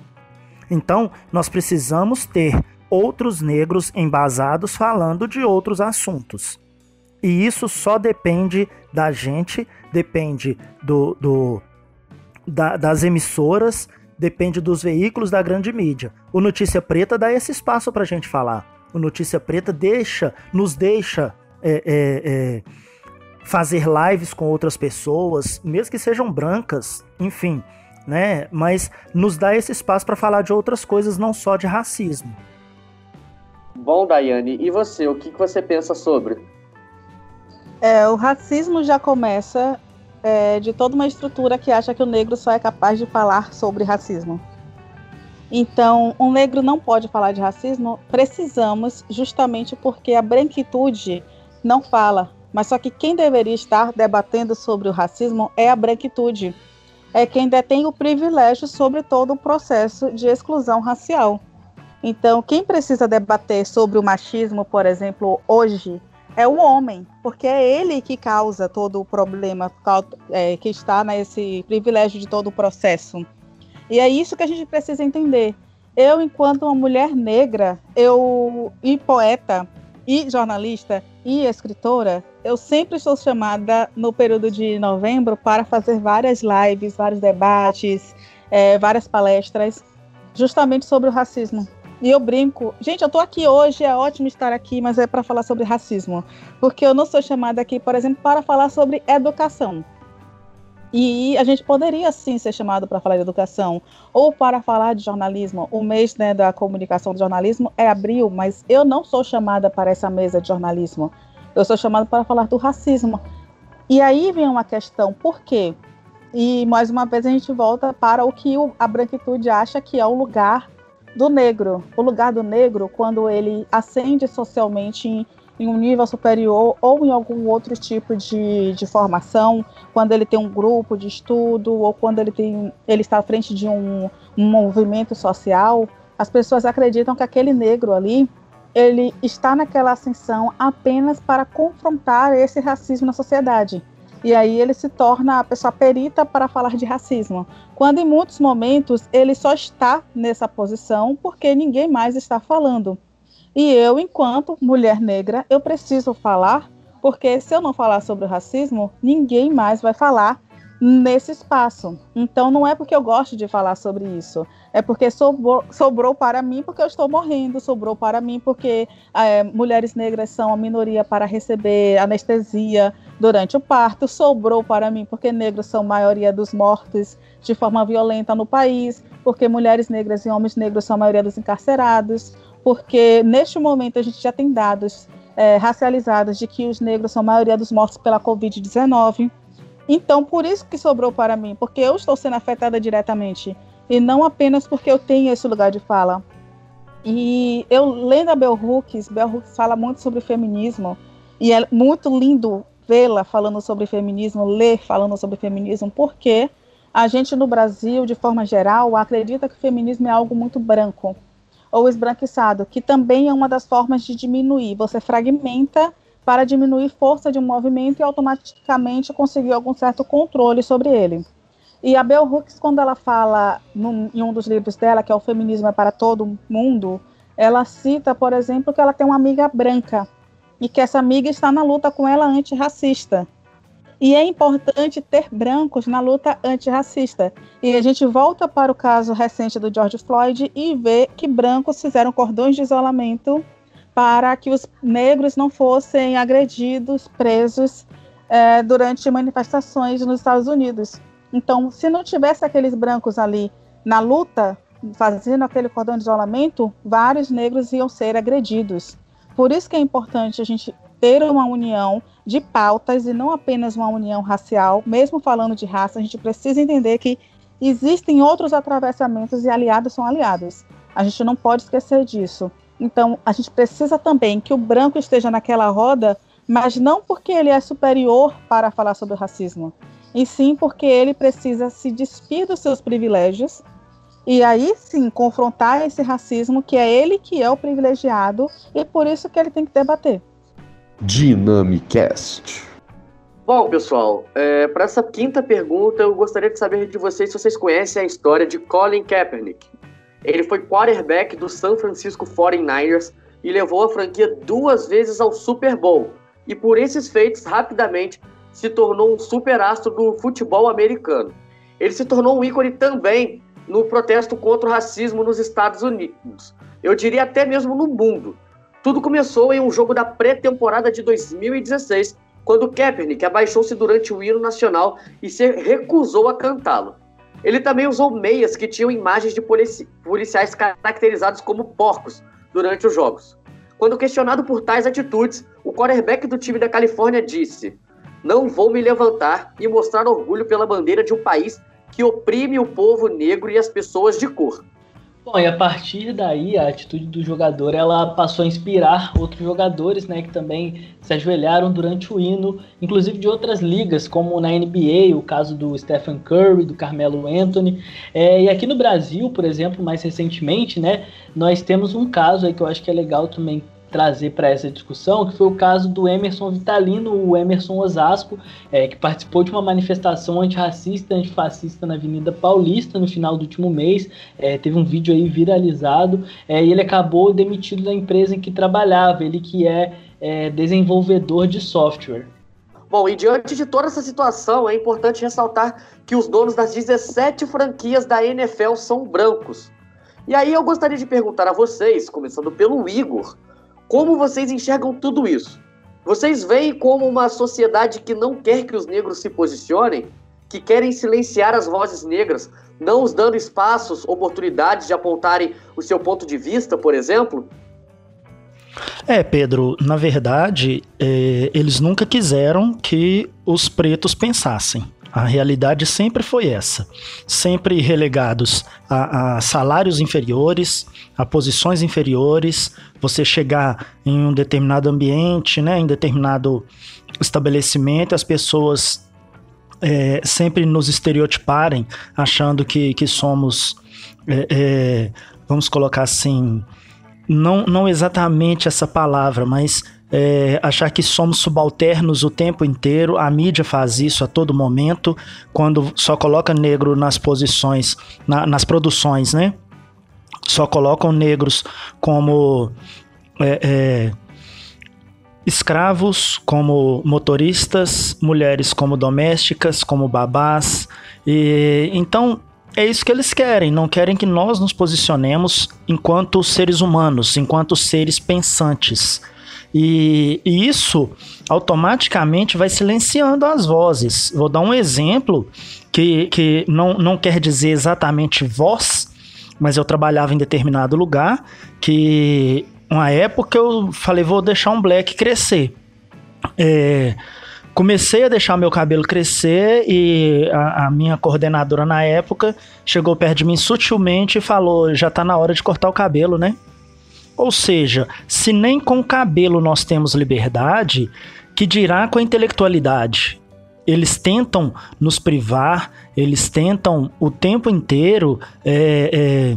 E: Então, nós precisamos ter outros negros embasados falando de outros assuntos. E isso só depende da gente, depende do, do da, das emissoras, depende dos veículos da grande mídia. O Notícia Preta dá esse espaço para a gente falar. O Notícia Preta deixa, nos deixa é, é, é, fazer lives com outras pessoas, mesmo que sejam brancas, enfim, né? Mas nos dá esse espaço para falar de outras coisas, não só de racismo.
B: Bom, Daiane, e você? O que, que você pensa sobre?
D: É, o racismo já começa é, de toda uma estrutura que acha que o negro só é capaz de falar sobre racismo. Então, um negro não pode falar de racismo, precisamos, justamente porque a branquitude não fala. Mas só que quem deveria estar debatendo sobre o racismo é a branquitude. É quem detém o privilégio sobre todo o processo de exclusão racial. Então, quem precisa debater sobre o machismo, por exemplo, hoje, é o homem, porque é ele que causa todo o problema é, que está nesse privilégio de todo o processo. E é isso que a gente precisa entender. Eu, enquanto uma mulher negra, eu e poeta, e jornalista, e escritora, eu sempre sou chamada no período de novembro para fazer várias lives, vários debates, é, várias palestras, justamente sobre o racismo. E eu brinco, gente, eu tô aqui hoje, é ótimo estar aqui, mas é para falar sobre racismo. Porque eu não sou chamada aqui, por exemplo, para falar sobre educação. E a gente poderia sim ser chamado para falar de educação ou para falar de jornalismo. O mês né, da comunicação do jornalismo é abril, mas eu não sou chamada para essa mesa de jornalismo. Eu sou chamada para falar do racismo. E aí vem uma questão, por quê? E mais uma vez a gente volta para o que a branquitude acha que é o lugar do negro, o lugar do negro quando ele ascende socialmente em, em, um nível superior ou em algum outro tipo de, de formação, quando ele tem um grupo de estudo ou quando ele, tem, ele está à frente de um, um movimento social, as pessoas acreditam que aquele negro ali ele está naquela ascensão apenas para confrontar esse racismo na sociedade. E aí ele se torna a pessoa perita para falar de racismo. Quando em muitos momentos ele só está nessa posição porque ninguém mais está falando. E eu, enquanto mulher negra, eu preciso falar, porque se eu não falar sobre o racismo, ninguém mais vai falar nesse espaço. Então não é porque eu gosto de falar sobre isso, é porque sobrou, sobrou para mim porque eu estou morrendo, sobrou para mim porque é, mulheres negras são a minoria para receber anestesia durante o parto, sobrou para mim porque negros são a maioria dos mortos de forma violenta no país, porque mulheres negras e homens negros são a maioria dos encarcerados, porque neste momento a gente já tem dados é, racializados de que os negros são a maioria dos mortos pela Covid-19. Então, por isso que sobrou para mim, porque eu estou sendo afetada diretamente. e não apenas porque eu tenho esse lugar de fala. E eu lendo a Bell Hooks, Bell Hooks fala muito sobre feminismo e é muito lindo vê-la falando sobre feminismo, ler falando sobre feminismo, porque a gente no Brasil, de forma geral, acredita que o feminismo é algo muito branco ou esbranquiçado, que também é uma das formas de diminuir. Você fragmenta para diminuir força de um movimento e automaticamente conseguir algum certo controle sobre ele. E a Bell Hooks, quando ela fala num, em um dos livros dela, que é o Feminismo é para Todo Mundo, ela cita, por exemplo, que ela tem uma amiga branca e que essa amiga está na luta com ela antirracista. E é importante ter brancos na luta antirracista. E a gente volta para o caso recente do George Floyd e vê que brancos fizeram cordões de isolamento para que os negros não fossem agredidos, presos é, durante manifestações nos Estados Unidos. Então, se não tivesse aqueles brancos ali na luta, fazendo aquele cordão de isolamento, vários negros iam ser agredidos. Por isso que é importante a gente ter uma união de pautas e não apenas uma união racial. Mesmo falando de raça, a gente precisa entender que existem outros atravessamentos e aliados são aliados. A gente não pode esquecer disso. Então, a gente precisa também que o branco esteja naquela roda, mas não porque ele é superior para falar sobre o racismo, e sim porque ele precisa se despir dos seus privilégios e aí sim confrontar esse racismo que é ele que é o privilegiado e por isso que ele tem que debater.
A: Dynamicast.
B: Bom, pessoal, é, para essa quinta pergunta, eu gostaria de saber de vocês se vocês conhecem a história de Colin Kaepernick. Ele foi quarterback do San Francisco 49ers e levou a franquia duas vezes ao Super Bowl. E por esses feitos, rapidamente se tornou um superastro do futebol americano. Ele se tornou um ícone também no protesto contra o racismo nos Estados Unidos. Eu diria até mesmo no mundo. Tudo começou em um jogo da pré-temporada de 2016, quando Kaepernick abaixou-se durante o hino nacional e se recusou a cantá-lo. Ele também usou meias que tinham imagens de polici policiais caracterizados como porcos durante os jogos. Quando questionado por tais atitudes, o quarterback do time da Califórnia disse: Não vou me levantar e mostrar orgulho pela bandeira de um país que oprime o povo negro e as pessoas de cor.
C: Bom, e a partir daí a atitude do jogador ela passou a inspirar outros jogadores, né, que também se ajoelharam durante o hino, inclusive de outras ligas, como na NBA, o caso do Stephen Curry, do Carmelo Anthony. É, e aqui no Brasil, por exemplo, mais recentemente, né, nós temos um caso aí que eu acho que é legal também trazer para essa discussão, que foi o caso do Emerson Vitalino, o Emerson Osasco, é, que participou de uma manifestação antirracista, antifascista na Avenida Paulista no final do último mês. É, teve um vídeo aí viralizado é, e ele acabou demitido da empresa em que trabalhava, ele que é, é desenvolvedor de software.
B: Bom, e diante de toda essa situação, é importante ressaltar que os donos das 17 franquias da NFL são brancos. E aí eu gostaria de perguntar a vocês, começando pelo Igor, como vocês enxergam tudo isso? Vocês veem como uma sociedade que não quer que os negros se posicionem, que querem silenciar as vozes negras, não os dando espaços, oportunidades de apontarem o seu ponto de vista, por exemplo?
E: É, Pedro, na verdade, é, eles nunca quiseram que os pretos pensassem. A realidade sempre foi essa. Sempre relegados a, a, salários inferiores, a posições inferiores, você chegar em um determinado ambiente, né, em determinado estabelecimento, as pessoas é, sempre nos estereotiparem, achando que, que somos, é, é, vamos colocar assim, não, não exatamente essa palavra, mas é, achar que somos subalternos o tempo inteiro. A mídia faz isso a todo momento, quando só coloca negro nas posições, na, nas produções, né? Só colocam negros como é, é, escravos, como motoristas, mulheres como domésticas, como babás. E então é isso que eles querem, não querem que nós nos posicionemos enquanto seres humanos, enquanto seres pensantes. E, e, isso automaticamente vai silenciando as vozes. Vou dar um exemplo que, que não, não quer dizer exatamente voz, mas eu trabalhava em determinado lugar que uma época eu falei, vou deixar um black crescer. É, comecei a deixar meu cabelo crescer e a, a, minha coordenadora na época chegou perto de mim sutilmente e falou: já tá na hora de cortar o cabelo, né? Ou seja, se nem com o cabelo nós temos liberdade, que dirá com a intelectualidade? Eles tentam nos privar, eles tentam o tempo inteiro é, é,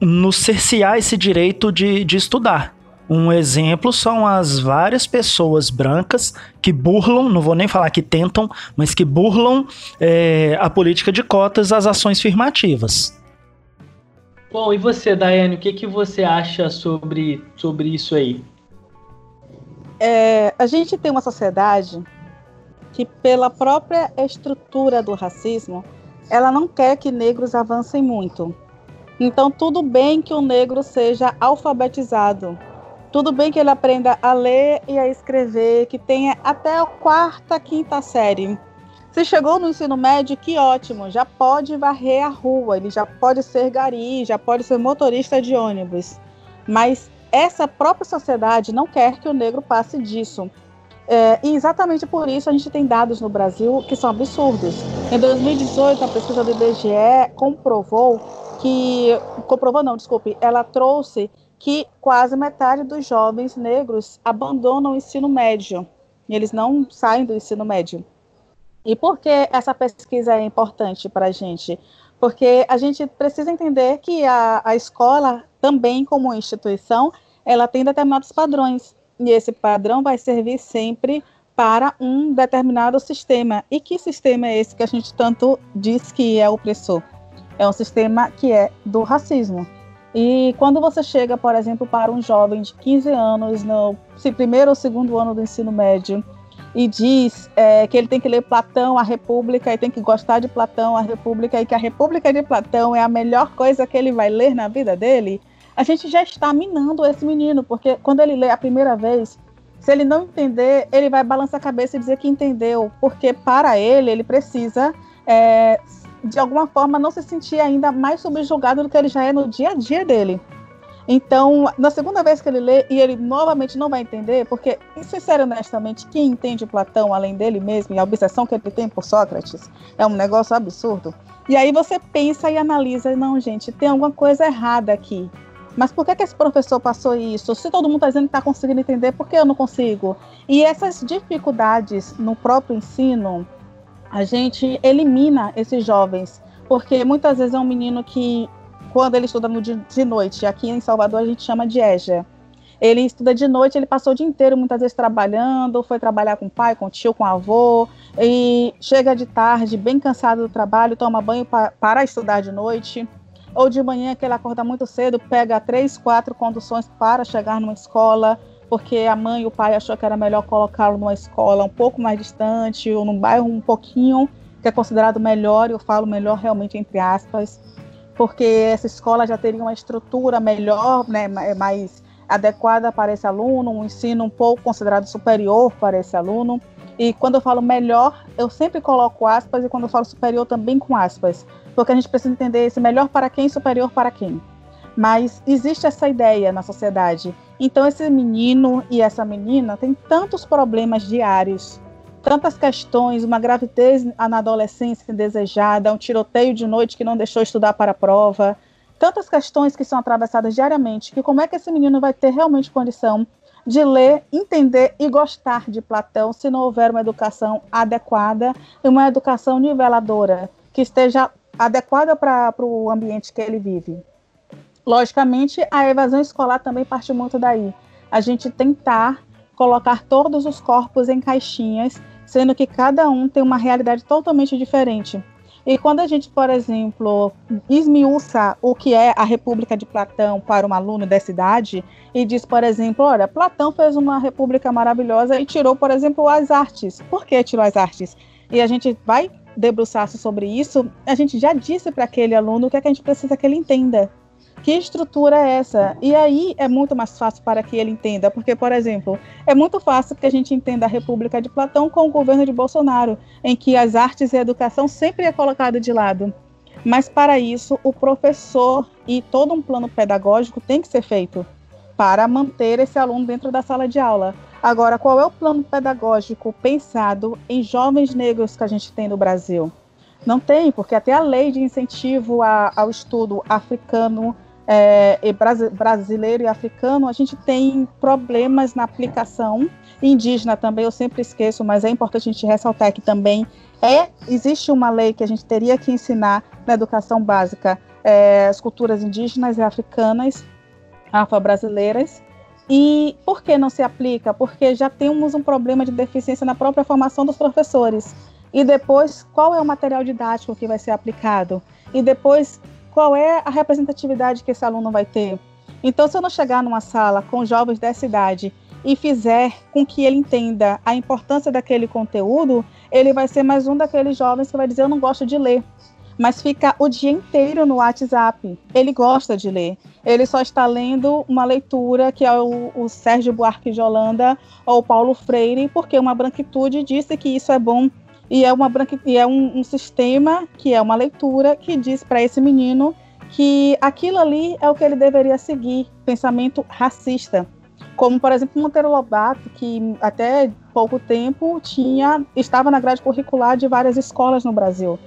E: nos cercear esse direito de, de estudar. Um exemplo são as várias pessoas brancas que burlam, não vou nem falar que tentam, mas que burlam é, a política de cotas às ações afirmativas.
C: Bom, e você, Daiane, o que, que você acha sobre, sobre isso aí?
D: É, a gente tem uma sociedade que, pela própria estrutura do racismo, ela não quer que negros avancem muito. Então, tudo bem que o negro seja alfabetizado, tudo bem que ele aprenda a ler e a escrever, que tenha até a quarta, quinta série. Se chegou no ensino médio, que ótimo, já pode varrer a rua, ele já pode ser gari, já pode ser motorista de ônibus. Mas essa própria sociedade não quer que o negro passe disso. É, e exatamente por isso a gente tem dados no Brasil que são absurdos. Em 2018, a pesquisa do IBGE comprovou que. Comprovou, não, desculpe, ela trouxe que quase metade dos jovens negros abandonam o ensino médio. Eles não saem do ensino médio. E por que essa pesquisa é importante para a gente? Porque a gente precisa entender que a, a escola, também como instituição, ela tem determinados padrões. E esse padrão vai servir sempre para um determinado sistema. E que sistema é esse que a gente tanto diz que é opressor? É um sistema que é do racismo. E quando você chega, por exemplo, para um jovem de 15 anos, no primeiro ou segundo ano do ensino médio, e diz é, que ele tem que ler Platão, a República, e tem que gostar de Platão, a República, e que a República de Platão é a melhor coisa que ele vai ler na vida dele, a gente já está minando esse menino, porque quando ele lê a primeira vez, se ele não entender, ele vai balançar a cabeça e dizer que entendeu, porque para ele, ele precisa é, de alguma forma, não se sentir ainda mais subjugado do que ele já é no dia a dia dele. Então, na segunda vez que ele lê, e ele novamente não vai entender, porque, sincero honestamente, quem entende Platão além dele mesmo, e a obsessão que ele tem por Sócrates, é um negócio absurdo. E aí você pensa e analisa, não, gente, tem alguma coisa errada aqui. Mas por que, que esse professor passou isso? Se todo mundo está dizendo que está conseguindo entender, por que eu não consigo? E essas dificuldades no próprio ensino, a gente elimina esses jovens, porque muitas vezes é um menino que, quando ele estuda no, de noite, aqui em Salvador a gente chama de EJA, ele estuda de noite, ele passou o dia inteiro muitas vezes trabalhando, foi trabalhar com o pai, com o tio, com o avô, e chega de tarde, bem cansado do trabalho, toma banho pa para estudar de noite, ou de manhã que ele acorda muito cedo, pega três, quatro conduções para chegar numa escola, porque a mãe e o pai achou que era melhor colocá-lo numa escola um pouco mais distante ou num bairro um pouquinho que é considerado melhor, eu falo melhor realmente entre aspas, porque essa escola já teria uma estrutura melhor, né, mais adequada para esse aluno, um ensino um pouco considerado superior para esse aluno. E quando eu falo melhor, eu sempre coloco aspas, e quando eu falo superior também com aspas, porque a gente precisa entender esse melhor para quem e superior para quem. Mas existe essa ideia na sociedade então esse menino e essa menina têm tantos problemas diários, tantas questões, uma gravidez na adolescência indesejada, um tiroteio de noite que não deixou estudar para a prova, tantas questões que são atravessadas diariamente, que como é que esse menino vai ter realmente condição de ler, entender e gostar de Platão se não houver uma educação adequada e uma educação niveladora, que esteja adequada para o ambiente que ele vive. Logicamente, a evasão escolar também parte muito daí. A gente tentar colocar todos os corpos em caixinhas, sendo que cada um tem uma realidade totalmente diferente. E quando a gente, por exemplo, esmiuça o que é a República de Platão para um aluno dessa idade e diz, por exemplo, olha, Platão fez uma república maravilhosa e tirou, por exemplo, as artes. Por que tirou as artes? E a gente vai debruçar-se sobre isso, a gente já disse para aquele aluno o que, é que a gente precisa que ele entenda. Que estrutura é essa? E aí é muito mais fácil para que ele entenda, porque, por exemplo, é muito fácil que a gente entenda a República de Platão com o governo de Bolsonaro, em que as artes e a educação sempre é colocado de lado. Mas para isso, o professor e todo um plano pedagógico tem que ser feito para manter esse aluno dentro da sala de aula. Agora, qual é o plano pedagógico pensado em jovens negros que a gente tem no Brasil? Não tem, porque até a lei de incentivo a, ao estudo africano, é, e brasileiro e africano, a gente tem problemas na aplicação. Indígena também, eu sempre esqueço, mas é importante a gente ressaltar que também é existe uma lei que a gente teria que ensinar na educação básica é, as culturas indígenas e africanas, afro-brasileiras, e por que não se aplica? Porque já temos um problema de deficiência na própria formação dos professores. E depois, qual é o material didático que vai ser aplicado? E depois, qual é a representatividade que esse aluno vai ter? Então, se eu não chegar numa sala com jovens dessa idade e fizer com que ele entenda a importância daquele conteúdo, ele vai ser mais um daqueles jovens que vai dizer: Eu não gosto de ler mas fica o dia inteiro no WhatsApp. Ele gosta de ler. Ele só está lendo uma leitura que é o, o Sérgio Buarque de Holanda ou Paulo Freire, porque uma branquitude disse que isso é bom e é, uma e é um, um sistema que é uma leitura que diz para esse menino que aquilo ali é o que ele deveria seguir, pensamento racista. Como, por exemplo, Monteiro Lobato, que até pouco tempo tinha estava na grade curricular de várias escolas no Brasil.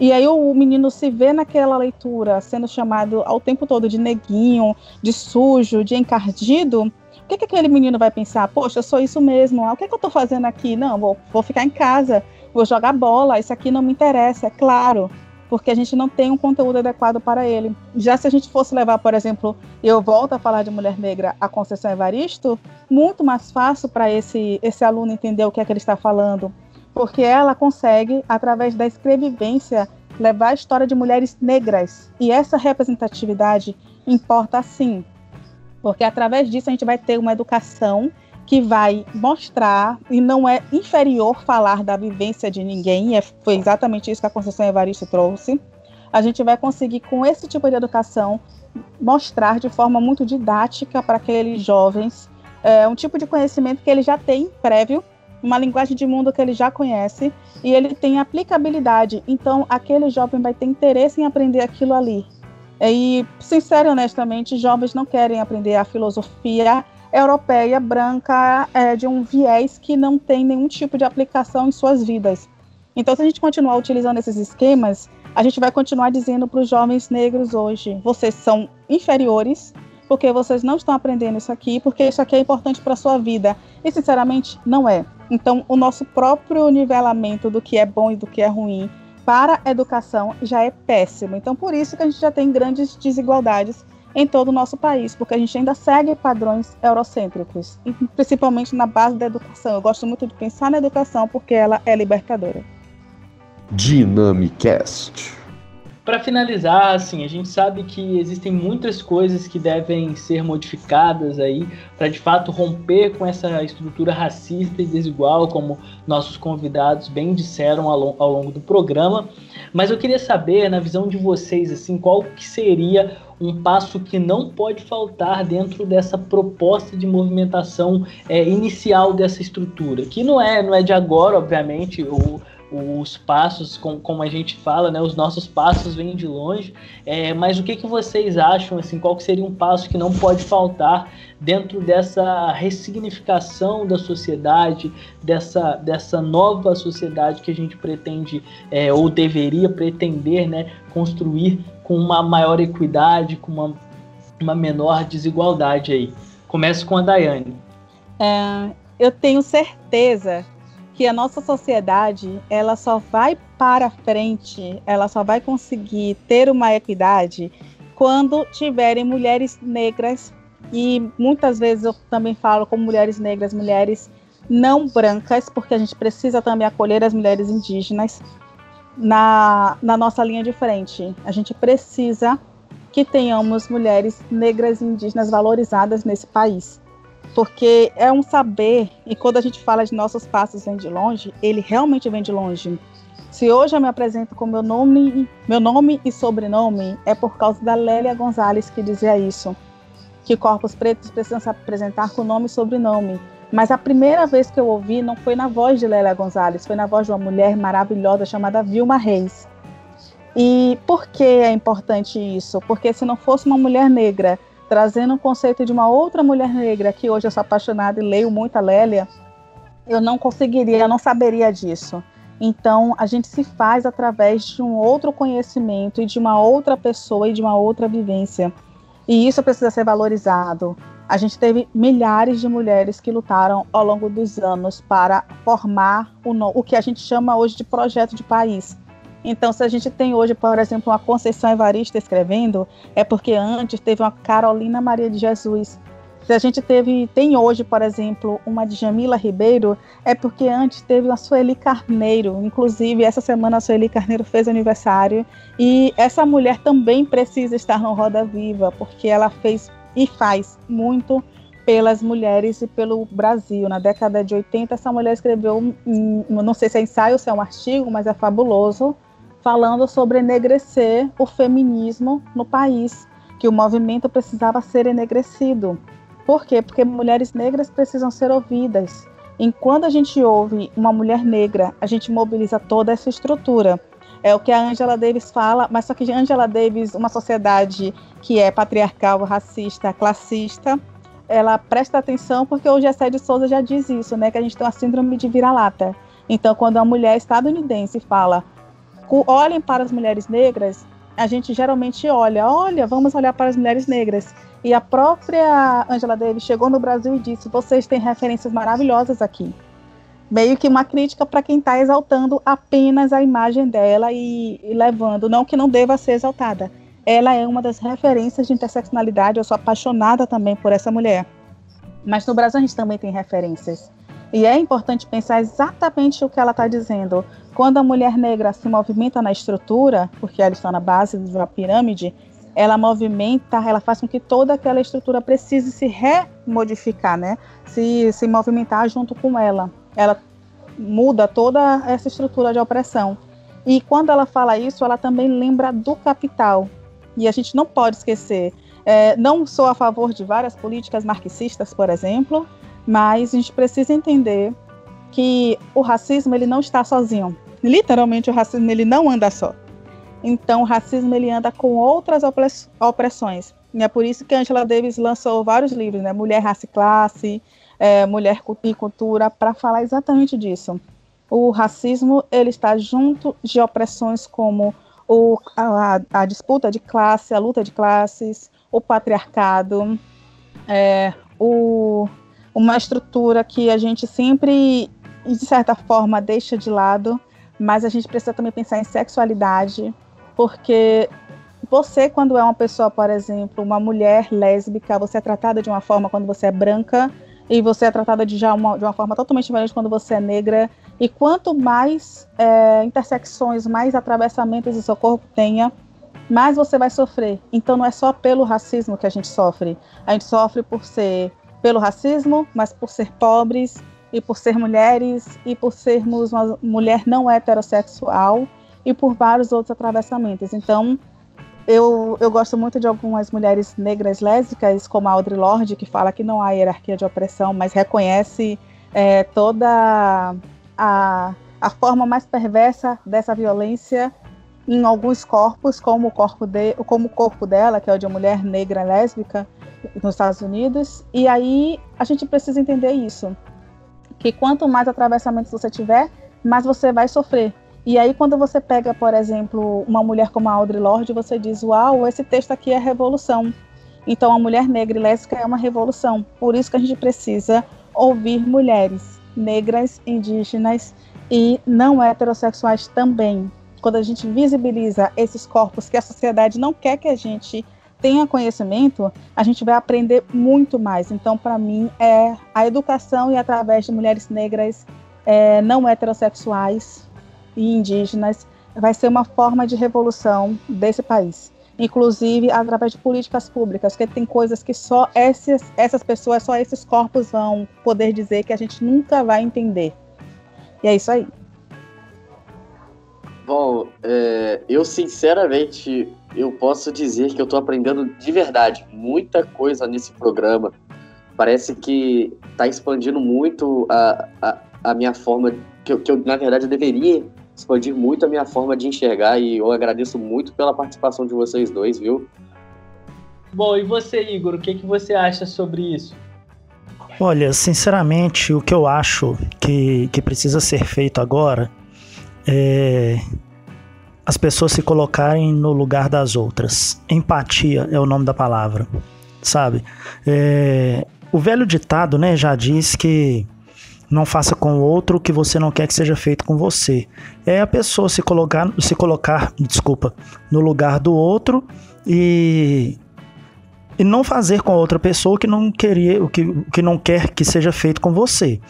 D: E aí o menino se vê naquela leitura sendo chamado ao tempo todo de neguinho, de sujo, de encardido. O que, que aquele menino vai pensar? Poxa, eu sou isso mesmo. Ah, o que, que eu estou fazendo aqui? Não, vou, vou ficar em casa, vou jogar bola. Isso aqui não me interessa, é claro porque a gente não tem um conteúdo adequado para ele. Já se a gente fosse levar, por exemplo, eu volto a falar de mulher negra, a Conceição Evaristo, muito mais fácil para esse, esse aluno entender o que é que ele está falando porque ela consegue, através da escrevivência, levar a história de mulheres negras. E essa representatividade importa sim, porque através disso a gente vai ter uma educação que vai mostrar, e não é inferior falar da vivência de ninguém, é, foi exatamente isso que a Conceição Evaristo trouxe. A gente vai conseguir, com esse tipo de educação, mostrar de forma muito didática para aqueles jovens é, um tipo de conhecimento que ele já tem prévio uma linguagem de mundo que ele já conhece e ele tem aplicabilidade. Então, aquele jovem vai ter interesse em aprender aquilo ali. E, sincero e honestamente, jovens não querem aprender a filosofia europeia branca é, de um viés que não tem nenhum tipo de aplicação em suas vidas. Então, se a gente continuar utilizando esses esquemas, a gente vai continuar dizendo para os jovens negros hoje: vocês são inferiores, porque vocês não estão aprendendo isso aqui, porque isso aqui é importante para a sua vida. E, sinceramente, não é. Então, o nosso próprio nivelamento do que é bom e do que é ruim para a educação já é péssimo. Então, por isso que a gente já tem grandes desigualdades em todo o nosso país, porque a gente ainda segue padrões eurocêntricos, principalmente na base da educação. Eu gosto muito de pensar na educação porque ela é libertadora.
A: Dynamicast.
C: Para finalizar, assim, a gente sabe que existem muitas coisas que devem ser modificadas aí para de fato romper com essa estrutura racista e desigual, como nossos convidados bem disseram ao, ao longo do programa. Mas eu queria saber, na visão de vocês, assim, qual que seria um passo que não pode faltar dentro dessa proposta de movimentação é, inicial dessa estrutura, que não é, não é de agora, obviamente, o os passos, com, como a gente fala, né, os nossos passos vêm de longe, é, mas o que, que vocês acham, assim, qual que seria um passo que não pode faltar dentro dessa ressignificação da sociedade, dessa, dessa nova sociedade que a gente pretende, é, ou deveria pretender, né, construir com uma maior equidade, com uma, uma menor desigualdade aí. Começo com a Daiane.
D: É, eu tenho certeza que a nossa sociedade ela só vai para frente, ela só vai conseguir ter uma equidade quando tiverem mulheres negras e muitas vezes eu também falo como mulheres negras, mulheres não brancas, porque a gente precisa também acolher as mulheres indígenas na, na nossa linha de frente. A gente precisa que tenhamos mulheres negras e indígenas valorizadas nesse país porque é um saber, e quando a gente fala de nossos passos vem de longe, ele realmente vem de longe. Se hoje eu me apresento com meu nome, meu nome e sobrenome, é por causa da Lélia Gonzalez que dizia isso, que corpos pretos precisam se apresentar com nome e sobrenome. Mas a primeira vez que eu ouvi não foi na voz de Lélia Gonzalez, foi na voz de uma mulher maravilhosa chamada Vilma Reis. E por que é importante isso? Porque se não fosse uma mulher negra trazendo um conceito de uma outra mulher negra, que hoje eu sou apaixonada e leio muito a Lélia, eu não conseguiria, eu não saberia disso. Então, a gente se faz através de um outro conhecimento e de uma outra pessoa e de uma outra vivência. E isso precisa ser valorizado. A gente teve milhares de mulheres que lutaram ao longo dos anos para formar o, o que a gente chama hoje de projeto de país. Então, se a gente tem hoje, por exemplo, uma Conceição Evarista escrevendo, é porque antes teve uma Carolina Maria de Jesus. Se a gente teve, tem hoje, por exemplo, uma de Jamila Ribeiro, é porque antes teve uma Sueli Carneiro. Inclusive, essa semana a Sueli Carneiro fez aniversário. E essa mulher também precisa estar no Roda Viva, porque ela fez e faz muito pelas mulheres e pelo Brasil. Na década de 80, essa mulher escreveu, um, não sei se é ensaio ou se é um artigo, mas é fabuloso, falando sobre enegrecer o feminismo no país, que o movimento precisava ser enegrecido. Por quê? Porque mulheres negras precisam ser ouvidas. Enquanto a gente ouve uma mulher negra, a gente mobiliza toda essa estrutura. É o que a Angela Davis fala, mas só que Angela Davis, uma sociedade que é patriarcal, racista, classista, ela presta atenção porque o Gessé de Souza já diz isso, né? Que a gente tem uma síndrome de vira-lata. Então, quando a mulher estadunidense fala olhem para as mulheres negras, a gente geralmente olha, olha, vamos olhar para as mulheres negras. E a própria Angela Davis chegou no Brasil e disse: vocês têm referências maravilhosas aqui meio que uma crítica para quem está exaltando apenas a imagem dela e, e, levando, não que não deva ser exaltada. Ela é uma das referências de interseccionalidade, eu sou apaixonada também por essa mulher. Mas no Brasil a gente também tem referências. E é importante pensar exatamente o que ela está dizendo. Quando a mulher negra se movimenta na estrutura, porque ela está na base da pirâmide, ela movimenta, ela faz com que toda aquela estrutura precise se remodificar, né? Se, se movimentar junto com ela ela muda toda essa estrutura de opressão. E quando ela fala isso, ela também lembra do capital. E a gente não pode esquecer. É, não sou a favor de várias políticas marxistas, por exemplo, mas a gente precisa entender que o racismo ele não está sozinho. Literalmente o racismo ele não anda só. Então o racismo ele anda com outras opressões. E é por isso que Angela Davis lançou vários livros, né? Mulher, Raça e Classe, é, Mulher e Cultura, para falar exatamente disso. O racismo ele está junto de opressões como o, a, a, disputa de classe, a luta de classes, o patriarcado, é, o, uma estrutura que a gente sempre, de certa forma, deixa de lado, mas a gente precisa também pensar em sexualidade, porque você, quando é uma pessoa, por exemplo, uma mulher lésbica, você é tratada de uma forma quando você é branca e você é tratada de, já uma, de uma forma totalmente diferente quando você é negra. E quanto mais é, intersecções, mais atravessamentos o seu corpo tenha, mais você vai sofrer. Então não é só pelo racismo que a gente sofre. A gente sofre por ser pelo racismo, mas por ser pobres e por ser mulheres e por sermos uma mulher não heterossexual e por vários outros atravessamentos. Então, eu, eu gosto muito de algumas mulheres negras lésbicas, como a Audre Lorde, que fala que não há hierarquia de opressão, mas reconhece é, toda a, a forma mais perversa dessa violência em alguns corpos, como o corpo, de, como o corpo dela, que é o de uma mulher negra lésbica nos Estados Unidos. E aí a gente precisa entender isso, que quanto mais atravessamentos você tiver, mais você vai sofrer. E aí, quando você pega, por exemplo, uma mulher como a Audre Lorde, você diz: Uau, esse texto aqui é revolução. Então, a mulher negra e lésbica é uma revolução. Por isso que a gente precisa ouvir mulheres negras, indígenas e não heterossexuais também. Quando a gente visibiliza esses corpos que a sociedade não quer que a gente tenha conhecimento, a gente vai aprender muito mais. Então, para mim, é a educação e através de mulheres negras é, não heterossexuais e indígenas vai ser uma forma de revolução desse país. Inclusive através de políticas públicas, que tem coisas que só esses, essas pessoas, só esses corpos vão poder dizer que a gente nunca vai entender. E é isso aí.
B: Bom, é, eu sinceramente eu posso dizer que eu estou aprendendo de verdade muita coisa nesse programa. Parece que está expandindo muito a, a, a minha forma que eu, que eu, na verdade, eu deveria expandir muito a minha forma de enxergar e eu agradeço muito pela participação de vocês dois, viu?
C: Bom, e você, Igor, o que, que você acha sobre isso?
E: Olha, sinceramente, o que eu acho que, que precisa ser feito agora é as pessoas se colocarem no lugar das outras. Empatia é o nome da palavra, sabe? É, o velho ditado, né, já diz que não faça com o outro o que você não quer que seja feito com você. É a pessoa se colocar, se colocar, desculpa, no lugar do outro e e não fazer com a outra pessoa o que não queria, o que, que não quer que seja feito com você.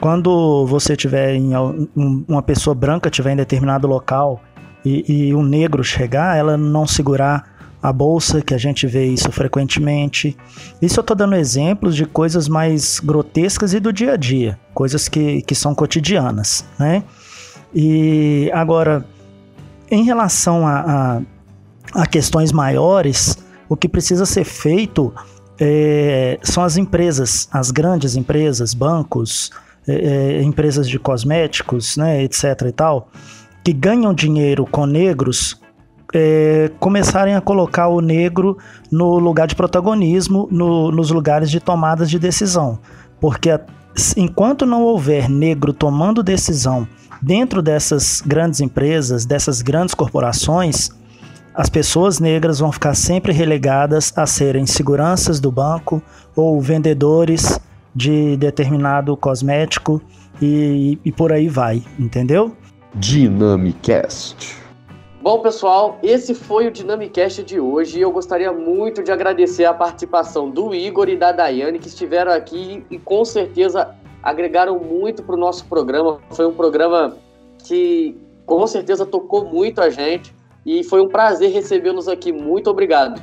E: Quando você tiver em uma pessoa branca tiver em determinado local e, e um negro chegar, ela não segurar a bolsa, que a gente vê isso frequentemente. Isso eu estou dando exemplos de coisas mais grotescas e do dia a dia, coisas que, que são cotidianas, né? E agora, em relação a, a, a questões maiores, o que precisa ser feito é, são as empresas, as grandes empresas, bancos, é, é empresas de cosméticos, né, etc. e tal, que ganham dinheiro com negros é, começarem a colocar o negro no lugar de protagonismo, no, nos lugares de tomadas de decisão. Porque enquanto não houver negro tomando decisão dentro dessas grandes empresas, dessas grandes corporações, as pessoas negras vão ficar sempre relegadas a serem seguranças do banco ou vendedores de determinado cosmético e, e por aí vai, entendeu?
A: Dynamicast.
B: Bom, pessoal, esse foi o Dynamicast de hoje eu gostaria muito de agradecer a participação do Igor e da Daiane que estiveram aqui e com certeza agregaram muito para o nosso programa. Foi um programa que com certeza tocou muito a gente e foi um prazer recebê-los aqui. Muito obrigado.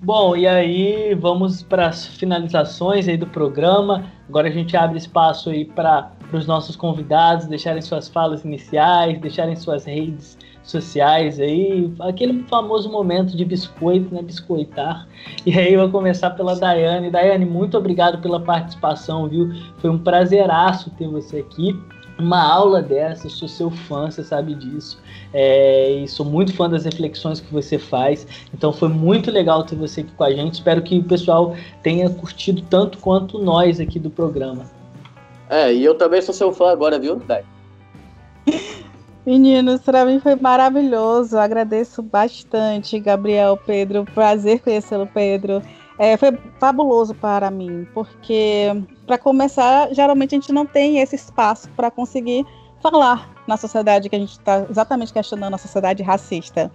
C: Bom, e aí vamos para as finalizações aí do programa. Agora a gente abre espaço aí para os nossos convidados deixarem suas falas iniciais, deixarem suas redes sociais aí, aquele famoso momento de biscoito, né, biscoitar. E aí eu vou começar pela Daiane. Daiane, muito obrigado pela participação, viu? Foi um prazeraço ter você aqui uma aula dessa, sou seu fã, você sabe disso. É, e sou muito fã das reflexões que você faz. Então foi muito legal ter você aqui com a gente. Espero que o pessoal tenha curtido tanto quanto nós aqui do programa.
B: É, e eu também sou seu fã agora, viu, Dai?
D: Meninos, para mim foi maravilhoso. Agradeço bastante, Gabriel, Pedro. Prazer conhecê-lo, Pedro. É, foi fabuloso para mim, porque, para começar, geralmente a gente não tem esse espaço para conseguir falar na sociedade que a gente está exatamente questionando a sociedade racista.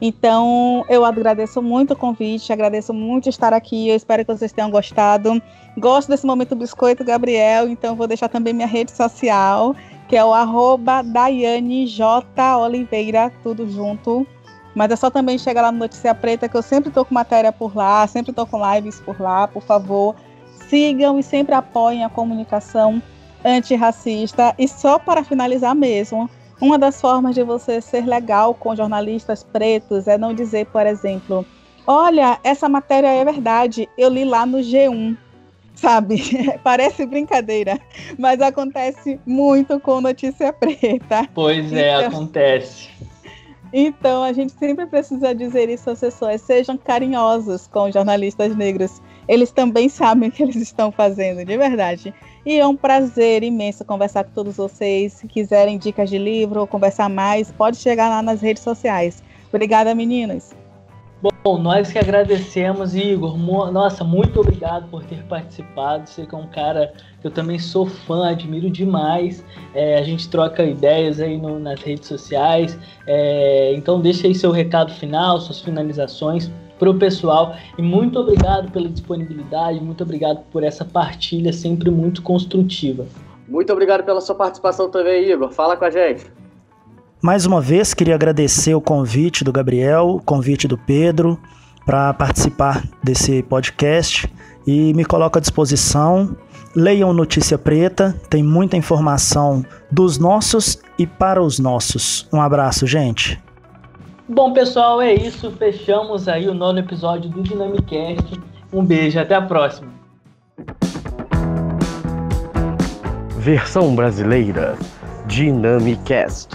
D: Então, eu agradeço muito o convite, agradeço muito estar aqui. Eu espero que vocês tenham gostado. Gosto desse momento biscoito, Gabriel, então vou deixar também minha rede social, que é o arroba Daiane J. Oliveira, tudo junto. Mas é só também chegar lá no Notícia Preta, que eu sempre estou com matéria por lá, sempre estou com lives por lá, por favor. Sigam e sempre apoiem a comunicação antirracista. E só para finalizar mesmo, uma das formas de você ser legal com jornalistas pretos é não dizer, por exemplo, olha, essa matéria é verdade, eu li lá no G1. Sabe? Parece brincadeira, mas acontece muito com notícia preta.
C: Pois é, então... acontece.
D: Então, a gente sempre precisa dizer isso às pessoas: sejam carinhosos com os jornalistas negros. Eles também sabem o que eles estão fazendo, de verdade. E é um prazer imenso conversar com todos vocês. Se quiserem dicas de livro ou conversar mais, pode chegar lá nas redes sociais. Obrigada, meninas.
C: Bom, nós que agradecemos, Igor. Nossa, muito obrigado por ter participado. Você que é um cara que eu também sou fã, admiro demais. É, a gente troca ideias aí no, nas redes sociais. É, então deixa aí seu recado final, suas finalizações para o pessoal. E muito obrigado pela disponibilidade, muito obrigado por essa partilha sempre muito construtiva.
B: Muito obrigado pela sua participação também, Igor. Fala com a gente.
E: Mais uma vez, queria agradecer o convite do Gabriel, o convite do Pedro para participar desse podcast e me coloco à disposição. Leiam Notícia Preta, tem muita informação dos nossos e para os nossos. Um abraço, gente.
C: Bom, pessoal, é isso. Fechamos aí o nono episódio do Dynamicast. Um beijo, até a próxima.
A: Versão brasileira Dynamicast.